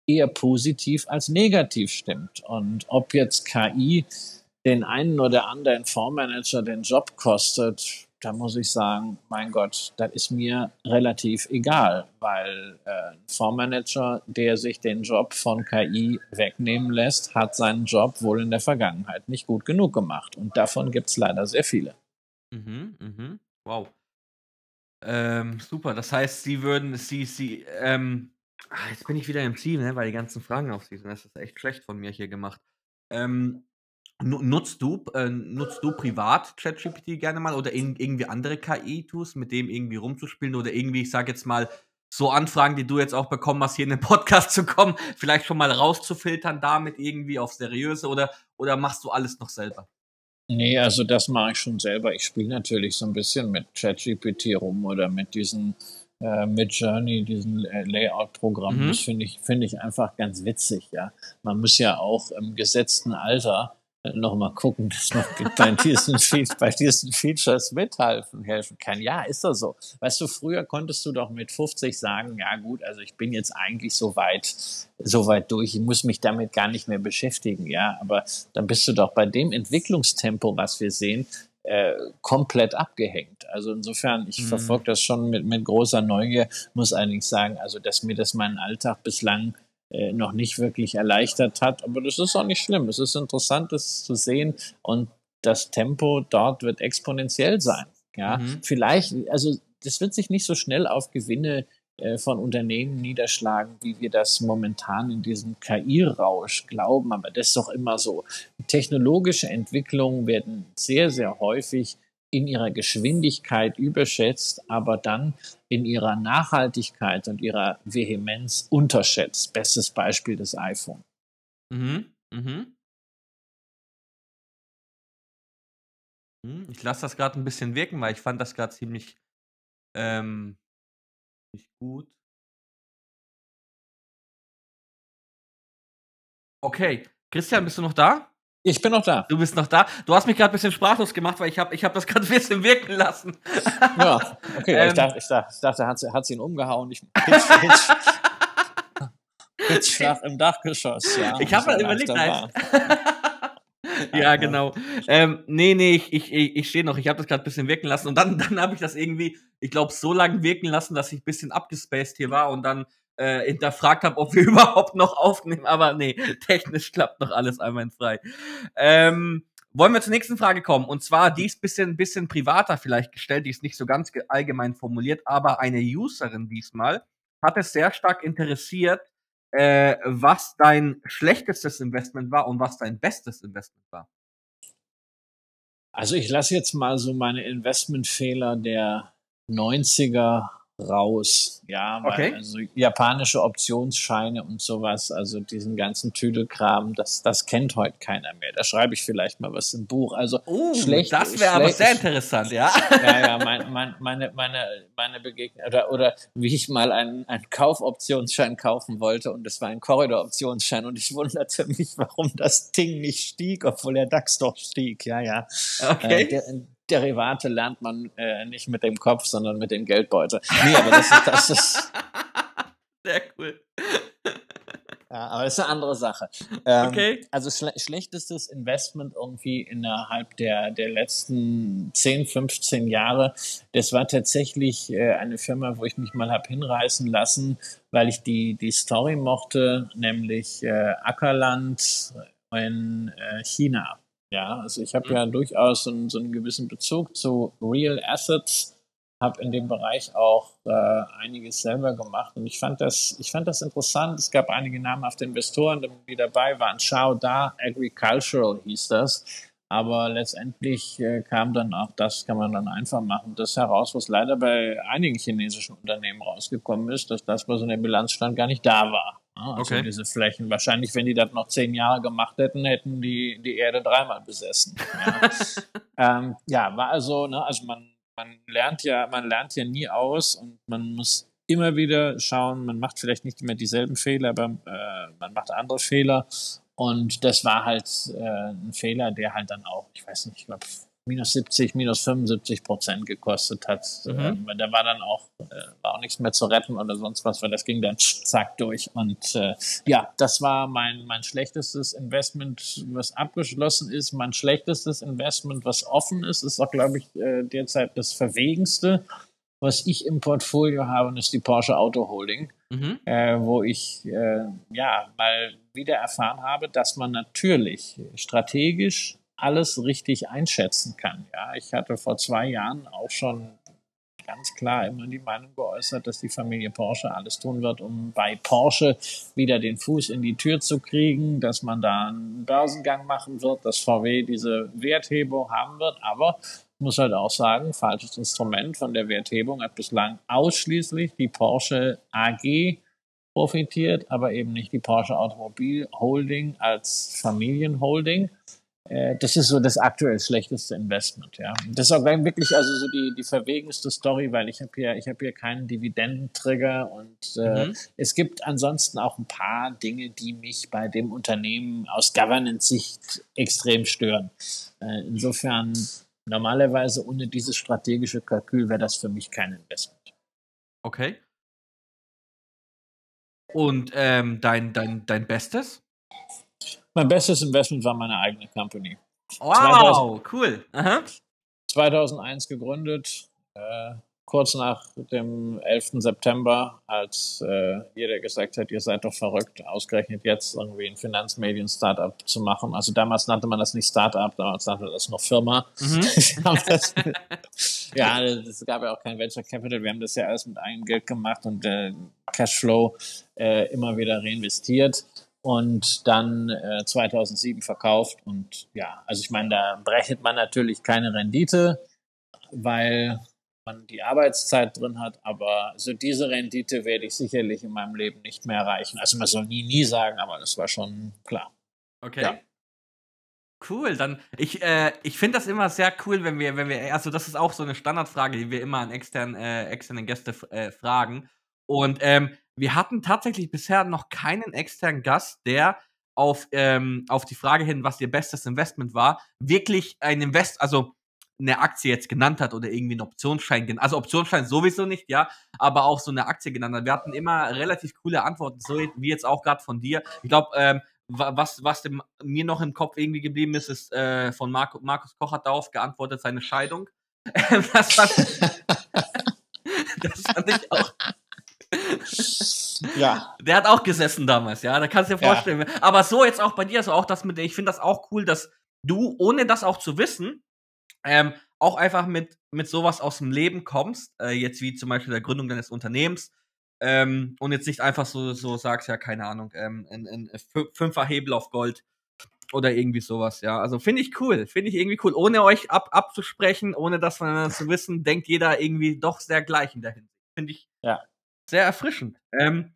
eher positiv als negativ stimmt. Und ob jetzt KI den einen oder anderen Fondsmanager den Job kostet, da muss ich sagen, mein Gott, das ist mir relativ egal, weil äh, ein Fondsmanager, der sich den Job von KI wegnehmen lässt, hat seinen Job wohl in der Vergangenheit nicht gut genug gemacht. Und davon gibt es leider sehr viele. Mhm, mhm. Wow. Ähm, super. Das heißt, Sie würden, Sie, Sie, ähm, ach, jetzt bin ich wieder im Ziel, ne, weil die ganzen Fragen auf Sie sind. Das ist echt schlecht von mir hier gemacht. Ähm, Nutzt du, äh, nutzt du privat ChatGPT gerne mal oder in, irgendwie andere KI-Tools, mit dem irgendwie rumzuspielen oder irgendwie, ich sag jetzt mal, so Anfragen, die du jetzt auch bekommen hast, hier in den Podcast zu kommen, vielleicht schon mal rauszufiltern damit irgendwie auf seriöse oder, oder machst du alles noch selber? Nee, also das mache ich schon selber. Ich spiele natürlich so ein bisschen mit ChatGPT rum oder mit diesen äh, mit Journey, diesen äh, Layout-Programm. Mhm. Das finde ich, finde ich einfach ganz witzig, ja. Man muss ja auch im gesetzten Alter noch mal gucken, dass man bei diesen, bei diesen Features mithelfen helfen kann. Ja, ist doch so. Weißt du, früher konntest du doch mit 50 sagen, ja gut, also ich bin jetzt eigentlich so weit, so weit durch, ich muss mich damit gar nicht mehr beschäftigen, ja, aber dann bist du doch bei dem Entwicklungstempo, was wir sehen, äh, komplett abgehängt. Also insofern, ich mhm. verfolge das schon mit, mit großer Neugier, muss eigentlich sagen, also dass mir das meinen Alltag bislang noch nicht wirklich erleichtert hat. Aber das ist auch nicht schlimm. Es ist interessant, das zu sehen und das Tempo dort wird exponentiell sein. Ja, mhm. vielleicht, also das wird sich nicht so schnell auf Gewinne äh, von Unternehmen niederschlagen, wie wir das momentan in diesem KI-Rausch glauben. Aber das ist doch immer so. Technologische Entwicklungen werden sehr, sehr häufig in ihrer Geschwindigkeit überschätzt, aber dann in ihrer Nachhaltigkeit und ihrer Vehemenz unterschätzt. Bestes Beispiel das iPhone. Mhm. Mhm. Hm, ich lasse das gerade ein bisschen wirken, weil ich fand das gerade ziemlich, ähm, nicht gut. Okay, Christian, bist du noch da? Ich bin noch da. Du bist noch da. Du hast mich gerade ein bisschen sprachlos gemacht, weil ich habe ich hab das gerade ein bisschen wirken lassen. ja, okay. Ähm, ich, dachte, ich dachte, ich dachte hat, hat sie ihn umgehauen. Ich, Hitzschlag im Dachgeschoss. Ja, ich habe halt überlegt, nein. ja, genau. Ähm, nee, nee, ich, ich, ich stehe noch. Ich habe das gerade ein bisschen wirken lassen. Und dann, dann habe ich das irgendwie, ich glaube, so lange wirken lassen, dass ich ein bisschen abgespaced hier war. Und dann äh, hinterfragt habe, ob wir überhaupt noch aufnehmen. Aber nee, technisch klappt noch alles einwandfrei. Ähm, wollen wir zur nächsten Frage kommen? Und zwar, die ist bisschen, bisschen privater vielleicht gestellt, die ist nicht so ganz allgemein formuliert, aber eine Userin diesmal hat es sehr stark interessiert, äh, was dein schlechtestes Investment war und was dein bestes Investment war. Also ich lasse jetzt mal so meine Investmentfehler der 90er raus. Ja, weil okay. also japanische Optionsscheine und sowas, also diesen ganzen Tüdelkram, das, das kennt heute keiner mehr. Da schreibe ich vielleicht mal was im Buch. Also uh, schlecht. Das wäre aber sehr interessant, ja. Ja, ja, mein, mein, meine, meine, meine Begegnung oder, oder wie ich mal einen, einen Kaufoptionsschein kaufen wollte und es war ein Korridoroptionsschein und ich wunderte mich, warum das Ding nicht stieg, obwohl der DAX doch stieg. Ja, ja. Okay. Äh, der, Derivate lernt man äh, nicht mit dem Kopf, sondern mit dem Geldbeutel. Nee, aber das ist, das ist sehr cool. Ja, aber ist eine andere Sache. Ähm, Okay. Also schle schlechtestes Investment irgendwie innerhalb der, der letzten 10, 15 Jahre, das war tatsächlich äh, eine Firma, wo ich mich mal hab hinreißen lassen, weil ich die, die Story mochte, nämlich äh, Ackerland in äh, China. Ja, also ich habe Mhm. ja durchaus so einen, so einen gewissen Bezug zu Real Assets, habe in dem Bereich auch äh, einiges selber gemacht und ich fand das, ich fand das interessant. Es gab einige namhafte Investoren, die dabei waren. Shao Da Agricultural hieß das. Aber letztendlich äh, kam dann auch das, kann man dann einfach machen, das heraus, was leider bei einigen chinesischen Unternehmen rausgekommen ist, dass das, was in der Bilanz stand, gar nicht da war. Also Okay. diese Flächen. Wahrscheinlich, wenn die das noch zehn Jahre gemacht hätten, hätten die die Erde dreimal besessen. Ja, ähm, ja war also, ne, also man, man lernt ja, man lernt ja nie aus und man muss immer wieder schauen, man macht vielleicht nicht immer dieselben Fehler, aber äh, man macht andere Fehler. Und das war halt äh, ein Fehler, der halt dann auch, ich weiß nicht, ich glaube, minus 70, minus 75 Prozent gekostet hat. Mhm. Ähm, da war dann auch, äh, war auch nichts mehr zu retten oder sonst was, weil das ging dann zack durch. Und äh, ja, das war mein, mein schlechtestes Investment, was abgeschlossen ist. Mein schlechtestes Investment, was offen ist, ist auch, glaube ich, äh, derzeit das verwegenste, was ich im Portfolio habe, und ist die Porsche Auto Holding Mhm. äh, wo ich äh, ja mal wieder erfahren habe, dass man natürlich strategisch alles richtig einschätzen kann. Ja, ich hatte vor zwei Jahren auch schon ganz klar immer die Meinung geäußert, dass die Familie Porsche alles tun wird, um bei Porsche wieder den Fuß in die Tür zu kriegen, dass man da einen Börsengang machen wird, dass VW diese Werthebung haben wird, aber ich muss halt auch sagen, falsches Instrument von der Werthebung hat bislang ausschließlich die Porsche AG profitiert, aber eben nicht die Porsche Automobil Holding als Familienholding. Äh, Das ist so das aktuell schlechteste Investment, ja. Das ist auch wirklich also so die, die verwegenste Story, weil ich habe hier, ich habe hier keinen Dividendentrigger und äh, Mhm. es gibt ansonsten auch ein paar Dinge, die mich bei dem Unternehmen aus Governance-Sicht extrem stören. Äh, insofern normalerweise ohne dieses strategische Kalkül wäre das für mich kein Investment. Okay. Und ähm, dein, dein, dein Bestes? Mein bestes Investment war meine eigene Company. Wow, cool. Aha. 2001 gegründet, äh, kurz nach dem 11. September, als äh, jeder gesagt hat, ihr seid doch verrückt, ausgerechnet jetzt irgendwie ein Finanzmedien-Startup zu machen. Also damals nannte man das nicht Startup, damals nannte man das noch Firma. Mhm. Das, ja, es gab ja auch kein Venture Capital, wir haben das ja alles mit eigenem Geld gemacht und äh, Cashflow äh, immer wieder reinvestiert und dann äh, 2007 verkauft und ja, also ich meine, da berechnet man natürlich keine Rendite, weil man die Arbeitszeit drin hat, aber so diese Rendite werde ich sicherlich in meinem Leben nicht mehr erreichen. Also man soll nie, nie sagen, aber das war schon klar. Okay. Ja. Cool, dann ich äh, ich finde das immer sehr cool, wenn wir wenn wir also das ist auch so eine Standardfrage, die wir immer an externen äh, externen Gäste äh, fragen und ähm, wir hatten tatsächlich bisher noch keinen externen Gast, der auf ähm, auf die Frage hin, was ihr bestes Investment war, wirklich ein Invest also eine Aktie jetzt genannt hat oder irgendwie einen Optionsschein genannt. Also Optionsschein sowieso nicht, ja, aber auch so eine Aktie genannt hat. Wir hatten immer relativ coole Antworten, so wie jetzt auch gerade von dir. Ich glaube, ähm, wa- was, was dem, mir noch im Kopf irgendwie geblieben ist, ist äh, von Marco, Markus Koch hat darauf geantwortet, seine Scheidung. das, fand, das fand ich auch. Ja, Der hat auch gesessen damals, ja, da kannst du dir Ja. vorstellen. Aber so jetzt auch bei dir, so auch das mit, ich finde das auch cool, dass du, ohne das auch zu wissen, ähm, auch einfach mit, mit sowas aus dem Leben kommst, äh, jetzt wie zum Beispiel der Gründung deines Unternehmens, ähm, und jetzt nicht einfach so, so sagst, ja, keine Ahnung, ähm, ein, ein Fü- Fünfer Hebel auf Gold oder irgendwie sowas, ja. Also finde ich cool, finde ich irgendwie cool. Ohne euch ab, abzusprechen, ohne das voneinander zu wissen, denkt jeder irgendwie doch sehr gleich in der Hinsicht. Finde ich Ja. Sehr erfrischend. Ähm,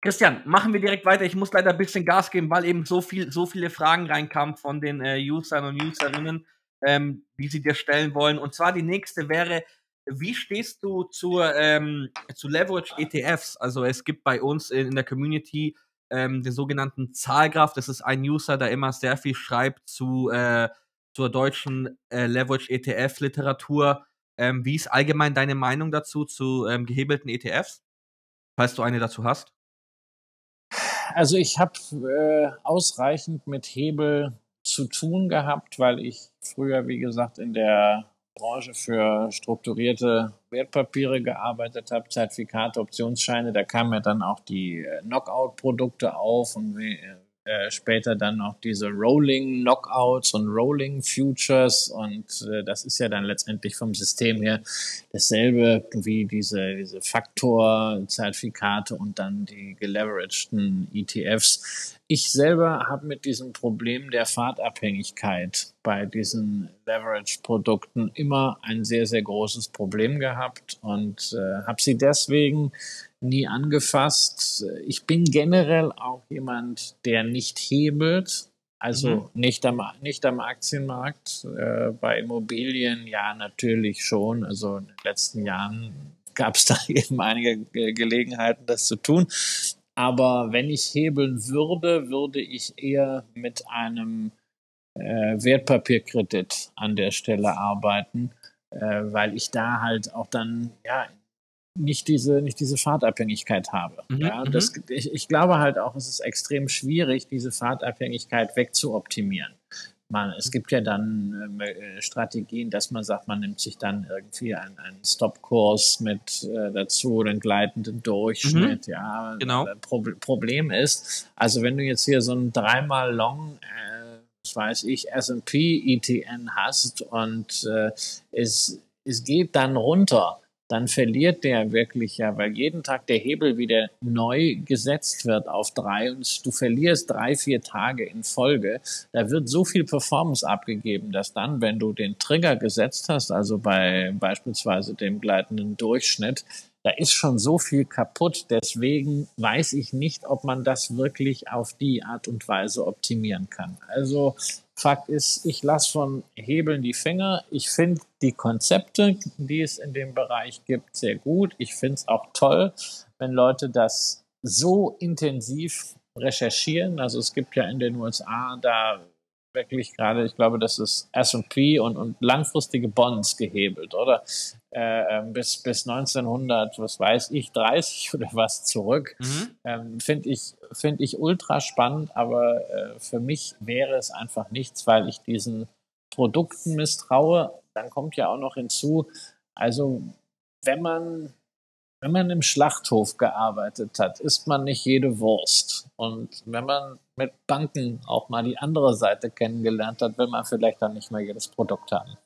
Christian, machen wir direkt weiter. Ich muss leider ein bisschen Gas geben, weil eben so viel, so viele Fragen reinkamen von den äh, Usern und Userinnen, ähm, die sie dir stellen wollen. Und zwar die nächste wäre, wie stehst du zur, ähm, zu Leverage ETFs? Also es gibt bei uns in, in der Community ähm, den sogenannten Zahlgraph. Das ist ein User, der immer sehr viel schreibt zu, äh, zur deutschen äh, Leverage ETF-Literatur. Ähm, wie ist allgemein deine Meinung dazu, zu ähm, gehebelten ETFs? Falls du eine dazu hast. also ich habe äh, ausreichend mit Hebel zu tun gehabt, weil ich früher, wie gesagt, in der Branche für strukturierte Wertpapiere gearbeitet habe, Zertifikate, Optionsscheine. Da kamen ja dann auch die äh, Knockout-Produkte auf und äh, später dann auch diese Rolling Knockouts und Rolling Futures und äh, das ist ja dann letztendlich vom System her dasselbe wie diese, diese Faktor-Zertifikate und dann die geleveragten ETFs. Ich selber habe mit diesem Problem der Fahrtabhängigkeit bei diesen Leverage-Produkten immer ein sehr, sehr großes Problem gehabt und äh, habe sie deswegen nie angefasst. Ich bin generell auch jemand, der nicht hebelt. Also mhm. nicht, am, nicht am Aktienmarkt. Äh, bei Immobilien ja natürlich schon. Also in den letzten Jahren gab es da eben einige Gelegenheiten, das zu tun. Aber wenn ich hebeln würde, würde ich eher mit einem äh, Wertpapierkredit an der Stelle arbeiten, äh, weil ich da halt auch dann ja nicht diese, nicht diese Fahrtabhängigkeit habe. Mhm, ja, mhm. das, ich, ich glaube halt auch, es ist extrem schwierig, diese Fahrtabhängigkeit wegzuoptimieren. Man, es gibt ja dann äh, Strategien, dass man sagt, man nimmt sich dann irgendwie einen, einen Stop-Kurs mit äh, dazu, einen gleitenden Durchschnitt. Mhm. Ja, genau. Pro Problem ist, also wenn du jetzt hier so ein dreimal Long, äh, was weiß ich, S&P ETN hast und äh, es, es geht dann runter, dann verliert der wirklich ja, weil jeden Tag der Hebel wieder neu gesetzt wird auf drei und du verlierst drei, vier Tage in Folge. Da wird so viel Performance abgegeben, dass dann, wenn du den Trigger gesetzt hast, also bei beispielsweise dem gleitenden Durchschnitt, da ist schon so viel kaputt. Deswegen weiß ich nicht, ob man das wirklich auf die Art und Weise optimieren kann. Also Fakt ist, ich lasse von Hebeln die Finger. Ich finde die Konzepte, die es in dem Bereich gibt, sehr gut. Ich finde es auch toll, wenn Leute das so intensiv recherchieren. Also es gibt ja in den USA da wirklich gerade, ich glaube, das ist S&P und, und langfristige Bonds gehebelt, oder? Äh, ähm, bis, bis 1900, was weiß ich, 30 oder was zurück. Mhm. Ähm, Finde ich, finde ich ultra spannend, aber äh, für mich wäre es einfach nichts, weil ich diesen Produkten misstraue. Dann kommt ja auch noch hinzu, also wenn man wenn man im Schlachthof gearbeitet hat, isst man nicht jede Wurst. Und wenn man mit Banken auch mal die andere Seite kennengelernt hat, will man vielleicht dann nicht mehr jedes Produkt haben.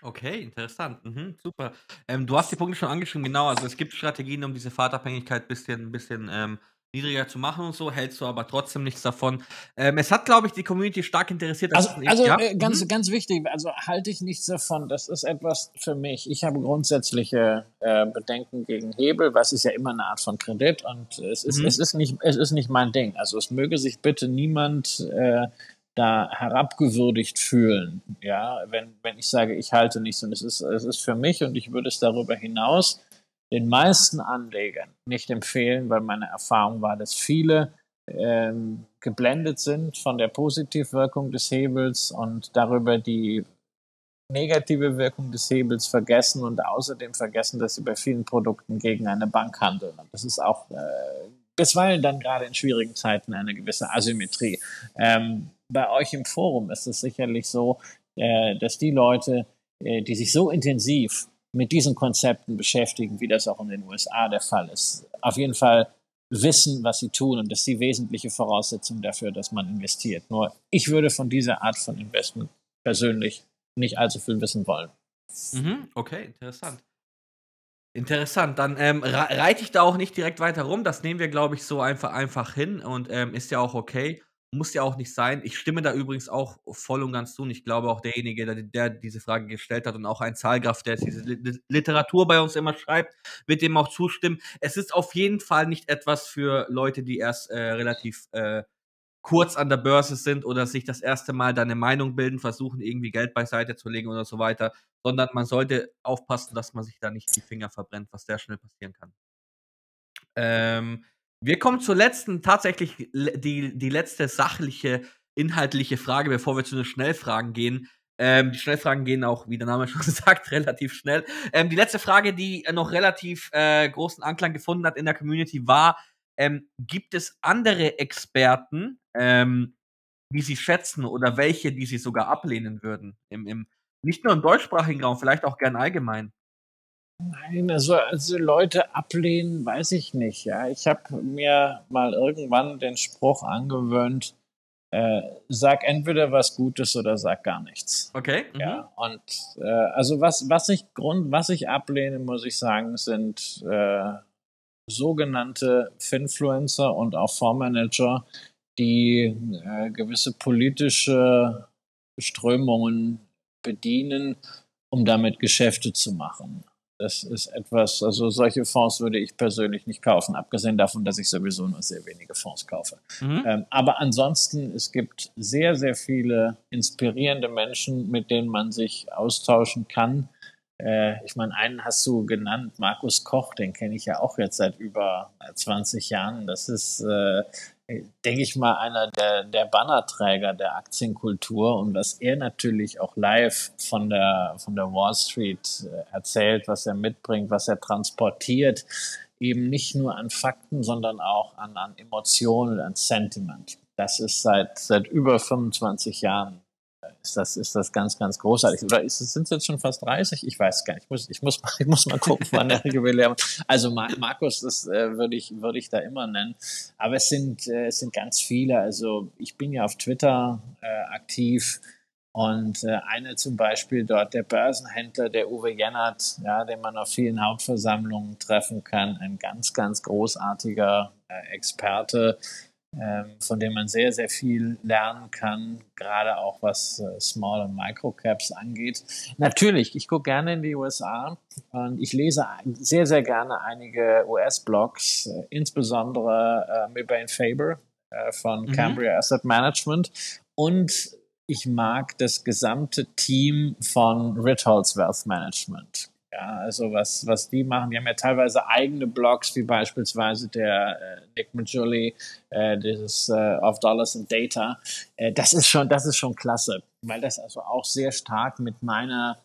Okay, interessant. Mhm, super. Ähm, du hast die Punkte schon angeschrieben, genau. Also es gibt Strategien, um diese Fahrtabhängigkeit ein bisschen, bisschen ähm, niedriger zu machen und so, hältst du aber trotzdem nichts davon. Ähm, es hat, glaube ich, die Community stark interessiert. Also, also ja? äh, ganz, mhm. ganz wichtig, also halte ich nichts davon. Das ist etwas für mich. Ich habe grundsätzliche äh, Bedenken gegen Hebel, was ist ja immer eine Art von Kredit und es ist, mhm. es ist, nicht, es ist nicht mein Ding. Also es möge sich bitte niemand äh, da herabgewürdigt fühlen, ja, wenn, wenn ich sage, ich halte nichts und es ist, es ist für mich und ich würde es darüber hinaus den meisten Anlegern nicht empfehlen, weil meine Erfahrung war, dass viele ähm, geblendet sind von der Positivwirkung des Hebels und darüber die negative Wirkung des Hebels vergessen und außerdem vergessen, dass sie bei vielen Produkten gegen eine Bank handeln. Und das ist auch äh, bisweilen dann gerade in schwierigen Zeiten eine gewisse Asymmetrie. Ähm, bei euch im Forum ist es sicherlich so, äh, dass die Leute, äh, die sich so intensiv mit diesen Konzepten beschäftigen, wie das auch in den USA der Fall ist. Auf jeden Fall wissen, was sie tun und das ist die wesentliche Voraussetzung dafür, dass man investiert. Nur ich würde von dieser Art von Investment persönlich nicht allzu viel wissen wollen. Mhm, okay, interessant. Interessant, dann ähm, reite ich da auch nicht direkt weiter rum. Das nehmen wir, glaube ich, so einfach, einfach hin und ähm, ist ja auch okay. Muss ja auch nicht sein. Ich stimme da übrigens auch voll und ganz zu. Und ich glaube auch derjenige, der, der diese Frage gestellt hat und auch ein Zahlgraf, der diese Literatur bei uns immer schreibt, wird dem auch zustimmen. Es ist auf jeden Fall nicht etwas für Leute, die erst äh, relativ äh, kurz an der Börse sind oder sich das erste Mal da eine Meinung bilden, versuchen irgendwie Geld beiseite zu legen oder so weiter, sondern man sollte aufpassen, dass man sich da nicht die Finger verbrennt, was sehr schnell passieren kann. Ähm, wir kommen zur letzten, tatsächlich die, die letzte sachliche, inhaltliche Frage, bevor wir zu den Schnellfragen gehen. Ähm, die Schnellfragen gehen auch, wie der Name schon sagt, relativ schnell. Ähm, die letzte Frage, die noch relativ äh, großen Anklang gefunden hat in der Community, war, Ähm, gibt es andere Experten, ähm, die Sie schätzen oder welche, die Sie sogar ablehnen würden? Im, im, nicht nur im deutschsprachigen Raum, vielleicht auch gern allgemein. Nein, also, also Leute ablehnen, weiß ich nicht. Ja, ich habe mir mal irgendwann den Spruch angewöhnt: äh, Sag entweder was Gutes oder sag gar nichts. Okay. Mhm. Ja, und äh, also was was ich Grund, was ich ablehne, muss ich sagen, sind äh, sogenannte Finfluencer und auch Fondsmanager, die äh, gewisse politische Strömungen bedienen, um damit Geschäfte zu machen. Das ist etwas, also solche Fonds würde ich persönlich nicht kaufen, abgesehen davon, dass ich sowieso nur sehr wenige Fonds kaufe. Mhm. Ähm, aber ansonsten, es gibt sehr, sehr viele inspirierende Menschen, mit denen man sich austauschen kann. Äh, ich meine, einen hast du genannt, Markus Koch, den kenne ich ja auch jetzt seit über 20 Jahren. Das ist äh, denke ich mal, einer der, der Bannerträger der Aktienkultur und was er natürlich auch live von der, von der Wall Street äh, erzählt, was er mitbringt, was er transportiert, eben nicht nur an Fakten, sondern auch an, an Emotionen, an Sentiment. Das ist seit, seit über 25 Jahren ist das, ist das ganz, ganz großartig. Oder ist, sind es jetzt schon fast 30? Ich weiß gar nicht. Ich muss, ich muss, ich muss mal gucken, wann der Jubiläum. Also Markus, das äh, würde ich, würde ich da immer nennen. Aber es sind, äh, es sind ganz viele. Also ich bin ja auf Twitter äh, aktiv. Und äh, eine zum Beispiel dort, der Börsenhändler, der Uwe Jennert, ja, den man auf vielen Hauptversammlungen treffen kann, ein ganz, ganz großartiger äh, Experte, von dem man sehr, sehr viel lernen kann, gerade auch was äh, Small- und Microcaps angeht. Natürlich, ich gucke gerne in die USA und ich lese sehr, sehr gerne einige US-Blogs, äh, insbesondere äh, Mebane Faber äh, von mhm. Cambria Asset Management und ich mag das gesamte Team von Ritholz Wealth Management. Ja, also was, was die machen, die haben ja teilweise eigene Blogs, wie beispielsweise der äh, Nick Majuli, äh, dieses äh, of Dollars and Data. Äh, das ist schon, das ist schon klasse, weil das also auch sehr stark mit meiner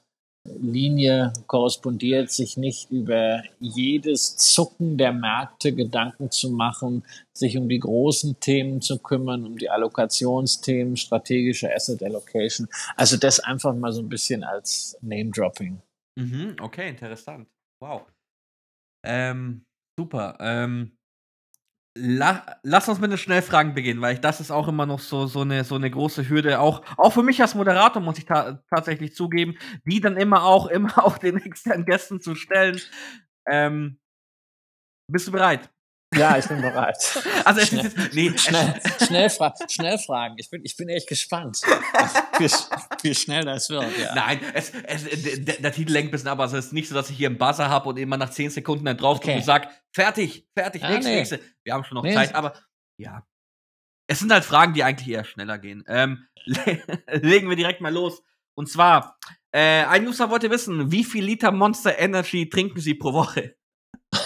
Linie korrespondiert, sich nicht über jedes Zucken der Märkte Gedanken zu machen, sich um die großen Themen zu kümmern, um die Allokationsthemen, strategische Asset Allocation. Also das einfach mal so ein bisschen als Name-Dropping. Mhm, okay, interessant. Wow. Ähm, super. Ähm, la lass uns mit den Schnellfragen beginnen, weil ich das ist auch immer noch so so eine so eine große Hürde, auch auch für mich als Moderator, muss ich ta tatsächlich zugeben, die dann immer auch immer auch den externen Gästen zu stellen. Ähm, bist du bereit? Ja, ich bin bereit. Also es ist nee, schnell, schnell, fra schnell fragen. Ich bin, ich bin echt gespannt, wie, wie schnell das wird. Ja. Nein, es, es, der, der Titel lenkt ein bisschen ab. Also es ist nicht so, dass ich hier einen Buzzer habe und immer nach 10 Sekunden dann drauf okay. und sage, fertig, fertig, ja, nächste, nee. nächste. Wir haben schon noch nee. Zeit, aber ja. Es sind halt Fragen, die eigentlich eher schneller gehen. Ähm, legen wir direkt mal los. Und zwar, äh, ein User wollte wissen, wie viel Liter Monster Energy trinken Sie pro Woche?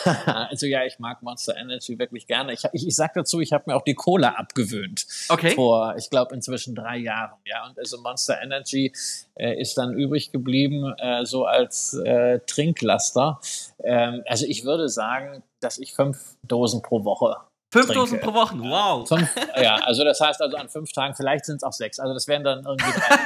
also ja, ich mag Monster Energy wirklich gerne. Ich, ich, ich sag dazu, ich habe mir auch die Cola abgewöhnt. Okay. Vor, ich glaube, inzwischen drei Jahren. Ja, und also Monster Energy äh, ist dann übrig geblieben, äh, so als äh, Trinklaster. Ähm, also ich würde sagen, dass ich fünf Dosen pro Woche Fünf trinke. Dosen pro Woche, wow. Fünf, ja, also das heißt also an fünf Tagen, vielleicht sind es auch sechs. Also das wären dann irgendwie drei.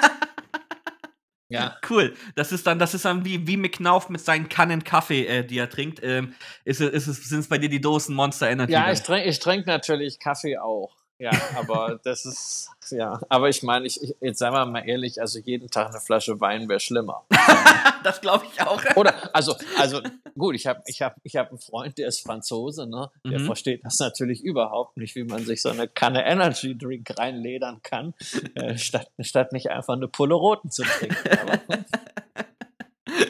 Ja. Cool. Das ist dann, das ist dann wie, wie McKnauf mit seinen Kannen Kaffee, äh, die er trinkt. Ähm, ist, ist es, sind es bei dir die Dosen Monster Energy? Ja, ich trinke ich trink natürlich Kaffee auch. Ja, aber das ist, ja, aber ich meine, ich, jetzt sagen wir mal ehrlich, also jeden Tag eine Flasche Wein wäre schlimmer. das glaube ich auch. Oder, also, also gut, ich habe ich hab, ich hab einen Freund, der ist Franzose, ne? Der mhm. versteht das natürlich überhaupt nicht, wie man sich so eine Kanne Energy Drink reinledern kann, äh, statt, statt nicht einfach eine Pulle Roten zu trinken.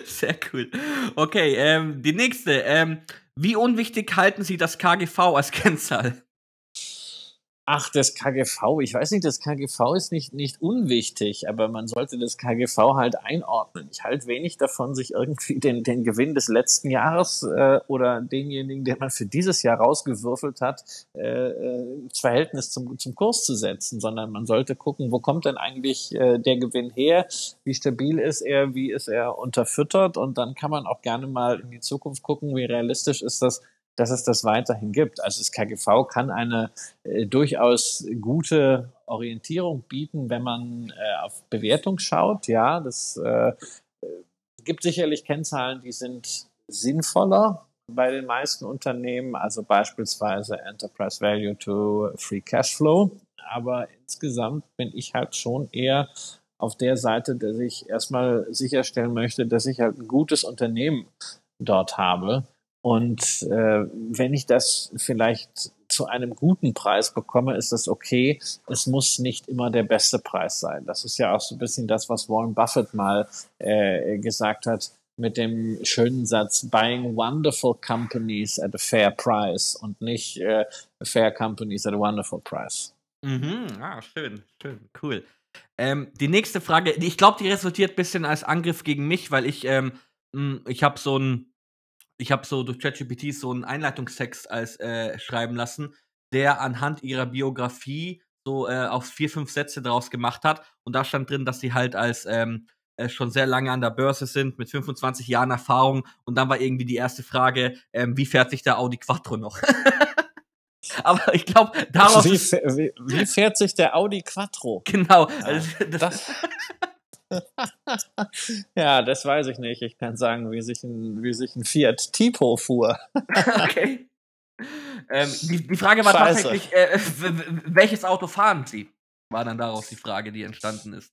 Sehr cool. Okay, ähm, die nächste. Ähm, wie unwichtig halten Sie das KGV als Kennzahl? Ach, das KGV, ich weiß nicht, das KGV ist nicht, nicht unwichtig, aber man sollte das KGV halt einordnen. Ich halte wenig davon, sich irgendwie den, den Gewinn des letzten Jahres äh, oder denjenigen, den man für dieses Jahr rausgewürfelt hat, äh, äh, ins Verhältnis zum, zum Kurs zu setzen, sondern man sollte gucken, wo kommt denn eigentlich äh, der Gewinn her, wie stabil ist er, wie ist er unterfüttert? Und dann kann man auch gerne mal in die Zukunft gucken, wie realistisch ist das dass es das weiterhin gibt. Also das KGV kann eine äh, durchaus gute Orientierung bieten, wenn man äh, auf Bewertung schaut. Ja, das äh, gibt sicherlich Kennzahlen, die sind sinnvoller bei den meisten Unternehmen, also beispielsweise Enterprise Value to Free Cash Flow. Aber insgesamt bin ich halt schon eher auf der Seite, dass ich erstmal sicherstellen möchte, dass ich halt ein gutes Unternehmen dort habe. Und äh, wenn ich das vielleicht zu einem guten Preis bekomme, ist das okay. Es muss nicht immer der beste Preis sein. Das ist ja auch so ein bisschen das, was Warren Buffett mal äh, gesagt hat mit dem schönen Satz Buying wonderful companies at a fair price und nicht äh, fair companies at a wonderful price. Mhm, ah, schön, schön, cool. Ähm, die nächste Frage, ich glaube, die resultiert ein bisschen als Angriff gegen mich, weil ich, ähm, hm, ich habe so ein, ich habe so durch ChatGPT so einen Einleitungstext als äh, schreiben lassen, der anhand ihrer Biografie so äh, auf vier, fünf Sätze daraus gemacht hat. Und da stand drin, dass sie halt als ähm, äh, schon sehr lange an der Börse sind, mit 25 Jahren Erfahrung. Und dann war irgendwie die erste Frage, ähm, wie fährt sich der Audi Quattro noch? Aber ich glaube, daraus. Wie, wie, wie, fährt sich der Audi Quattro? Genau. Also, das ja, das weiß ich nicht. Ich kann sagen, wie sich ein, wie sich ein Fiat Tipo fuhr. okay. Ähm, die, die Frage war Scheiße. tatsächlich, äh, welches Auto fahren Sie? War dann daraus die Frage, die entstanden ist.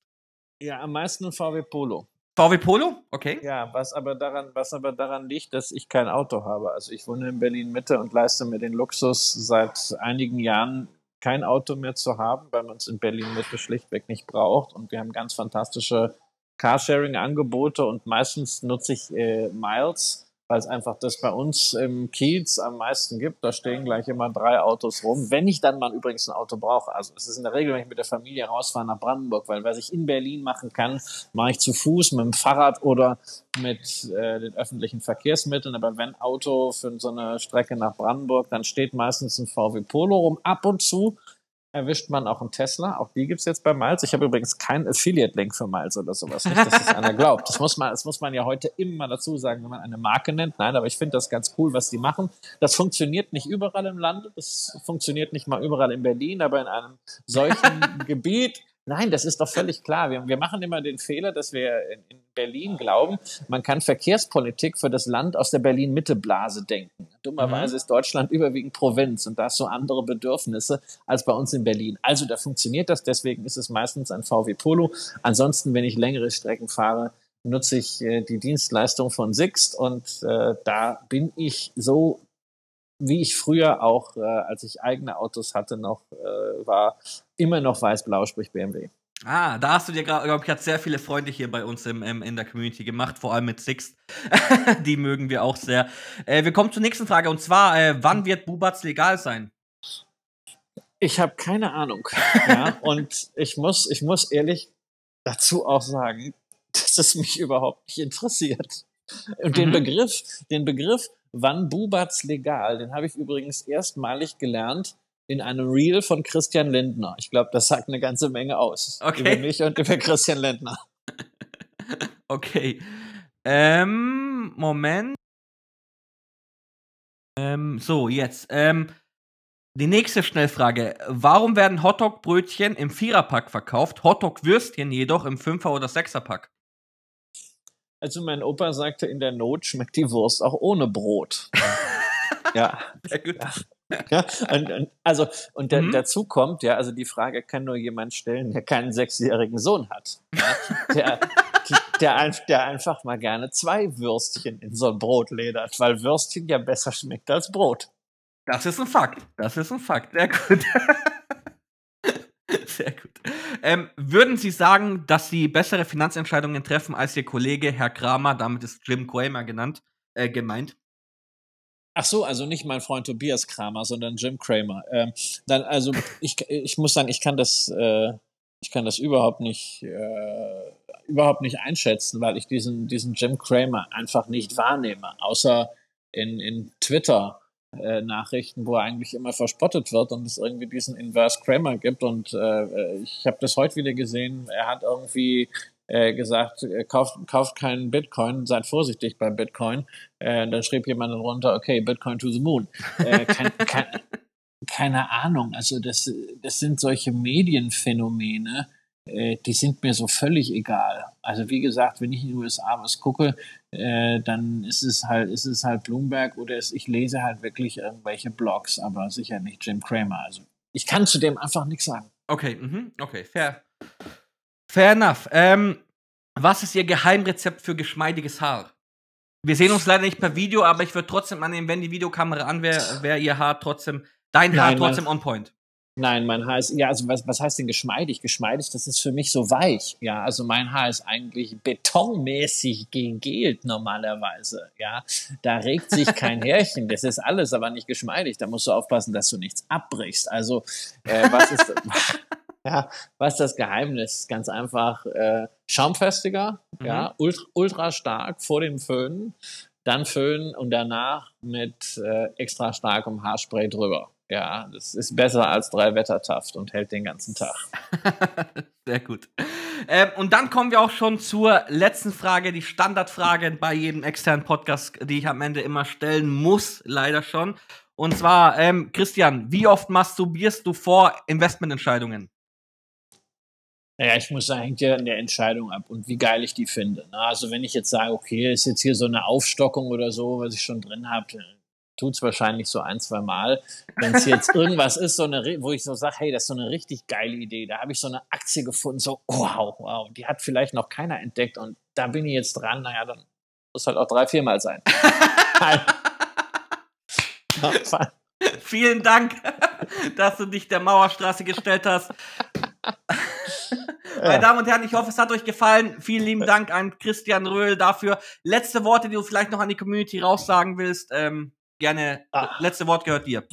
Ja, am meisten VW Polo. VW Polo? Okay. Ja, was aber daran, was aber daran liegt, dass ich kein Auto habe. Also ich wohne in Berlin Mitte und leiste mir den Luxus seit einigen Jahren kein Auto mehr zu haben, weil man es in Berlin Mitte schlichtweg nicht braucht. Und wir haben ganz fantastische Carsharing-Angebote und meistens nutze ich äh, Miles weil es einfach das bei uns im Kiez am meisten gibt. Da stehen gleich immer drei Autos rum. Wenn ich dann mal übrigens ein Auto brauche. Also es ist in der Regel, wenn ich mit der Familie rausfahre nach Brandenburg, weil was ich in Berlin machen kann, mache ich zu Fuß, mit dem Fahrrad oder mit äh, den öffentlichen Verkehrsmitteln. Aber wenn Auto für so eine Strecke nach Brandenburg, dann steht meistens ein VW Polo rum. Ab und zu erwischt man auch einen Tesla. Auch die gibt's jetzt bei Miles. Ich habe übrigens keinen Affiliate-Link für Miles oder sowas. Nicht, dass das einer glaubt. Das muss, man, das muss man ja heute immer dazu sagen, wenn man eine Marke nennt. Nein, aber ich finde das ganz cool, was die machen. Das funktioniert nicht überall im Land. Das funktioniert nicht mal überall in Berlin, aber in einem solchen Gebiet Nein, das ist doch völlig klar. Wir, wir machen immer den Fehler, dass wir in, in, Berlin glauben, man kann Verkehrspolitik für das Land aus der Berlin-Mitte-Blase denken. Dummerweise mhm. ist Deutschland überwiegend Provinz und da hast so andere Bedürfnisse als bei uns in Berlin. Also da funktioniert das, deswegen ist es meistens ein VW Polo. Ansonsten, wenn ich längere Strecken fahre, nutze ich äh, die Dienstleistung von Sixt und äh, da bin ich so wie ich früher auch, äh, als ich eigene Autos hatte, noch äh, war, immer noch weiß-blau, sprich BMW. Ah, da hast du dir, glaube ich, hat sehr viele Freunde hier bei uns im, im, in der Community gemacht, vor allem mit Sixt. Die mögen wir auch sehr. Äh, wir kommen zur nächsten Frage und zwar, äh, wann wird Bubatz legal sein? Ich habe keine Ahnung. ja, und ich muss, ich muss ehrlich dazu auch sagen, dass es mich überhaupt nicht interessiert. Und mhm. den Begriff, den Begriff, wann Bubatz legal, den habe ich übrigens erstmalig gelernt in einem Reel von Christian Lindner. Ich glaube, das sagt eine ganze Menge aus. Okay. Über mich und über Christian Lindner. okay. Ähm, Moment. Ähm, so, jetzt. Ähm, die nächste Schnellfrage. Warum werden Hotdog-Brötchen im Viererpack verkauft, Hotdog-Würstchen jedoch im Fünfer- oder Sechserpack? Also mein Opa sagte, in der Not schmeckt die Wurst auch ohne Brot. ja. Sehr gut. Ja. Ja, und, und, also, und mhm. dazu kommt, ja, also die Frage kann nur jemand stellen, der keinen sechsjährigen Sohn hat. Ja, der, der, der, einfach mal gerne zwei Würstchen in so ein Brot ledert, weil Würstchen ja besser schmeckt als Brot. Das ist ein Fakt. Das ist ein Fakt. Sehr gut. Sehr gut. Ähm, würden Sie sagen, dass Sie bessere Finanzentscheidungen treffen als Ihr Kollege Herr Kramer, damit ist Jim Cramer genannt, äh, gemeint? Ach so, also nicht mein Freund Tobias Kramer, sondern Jim Kramer. Ähm, dann, also ich, ich muss sagen, ich kann das, äh, ich kann das überhaupt nicht, äh, überhaupt nicht einschätzen, weil ich diesen, diesen Jim Kramer einfach nicht wahrnehme, außer in, in Twitter. Äh, Nachrichten, wo er eigentlich immer verspottet wird und es irgendwie diesen Inverse Kramer gibt. Und äh, ich habe das heute wieder gesehen. Er hat irgendwie äh, gesagt, äh, kauft, kauft keinen Bitcoin, seid vorsichtig bei Bitcoin. Äh, dann schrieb jemand runter, okay, Bitcoin to the moon. Äh, kein, kein, keine Ahnung, also das, das sind solche Medienphänomene, äh, die sind mir so völlig egal. Also wie gesagt, wenn ich in den USA was gucke, äh, dann ist es halt, ist es halt Bloomberg oder es, ich lese halt wirklich irgendwelche Blogs, aber sicher nicht Jim Cramer. Also ich kann zu dem einfach nichts sagen. Okay, mhm, okay, fair. Fair enough. Ähm, was ist Ihr Geheimrezept für geschmeidiges Haar? Wir sehen uns leider nicht per Video, aber ich würde trotzdem annehmen, wenn die Videokamera an wäre, wäre Ihr Haar trotzdem, dein Haar Nein, trotzdem on point. Nein, mein Haar ist, ja, also was, was heißt denn geschmeidig? Geschmeidig, das ist für mich so weich. Ja, also mein Haar ist eigentlich betonmäßig gegelt normalerweise. Ja, da regt sich kein Härchen. Das ist alles aber nicht geschmeidig. Da musst du aufpassen, dass du nichts abbrichst. Also, äh, was ist, ja, was ist das Geheimnis? Ganz einfach, äh, schaumfestiger, mhm. ja, ultra, ultra stark vor dem Föhnen, dann föhnen und danach mit äh, extra starkem Haarspray drüber. Ja, das ist besser als drei Wettertaft und hält den ganzen Tag. Sehr gut. Ähm, und dann kommen wir auch schon zur letzten Frage, die Standardfrage bei jedem externen Podcast, die ich am Ende immer stellen muss, leider schon. Und zwar, ähm, Christian, wie oft masturbierst du vor Investmententscheidungen? Ja, ich muss sagen, hängt ja an der Entscheidung ab und wie geil ich die finde. Also wenn ich jetzt sage, okay, ist jetzt hier so eine Aufstockung oder so, was ich schon drin habe, tut es wahrscheinlich so ein, zwei Mal. Wenn es jetzt irgendwas ist, so eine, wo ich so sage, hey, das ist so eine richtig geile Idee. Da habe ich so eine Aktie gefunden, so, wow, wow, die hat vielleicht noch keiner entdeckt und da bin ich jetzt dran. Naja, dann muss halt auch drei, viermal sein. Vielen Dank, dass du dich der Mauerstraße gestellt hast. Meine Damen und Herren, ich hoffe, es hat euch gefallen. Vielen lieben Dank an Christian Röhl dafür. Letzte Worte, die du vielleicht noch an die Community raussagen willst. Ähm, gerne, ah. letzte Wort gehört dir.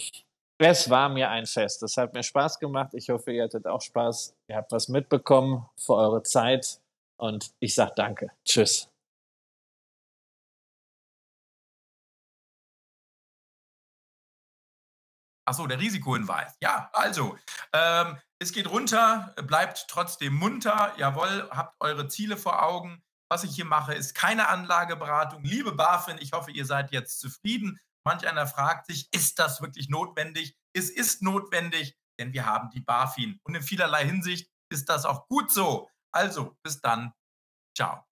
Es war mir ein Fest. Es hat mir Spaß gemacht. Ich hoffe, ihr hattet auch Spaß. Ihr habt was mitbekommen für eure Zeit. Und ich sage danke. Tschüss. Achso, der Risikohinweis. Ja, also, ähm, es geht runter, bleibt trotzdem munter. Jawohl, habt eure Ziele vor Augen. Was ich hier mache, ist keine Anlageberatung. Liebe BaFin, ich hoffe, ihr seid jetzt zufrieden. Manch einer fragt sich, ist das wirklich notwendig? Es ist notwendig, denn wir haben die BaFin. Und in vielerlei Hinsicht ist das auch gut so. Also, bis dann. Ciao.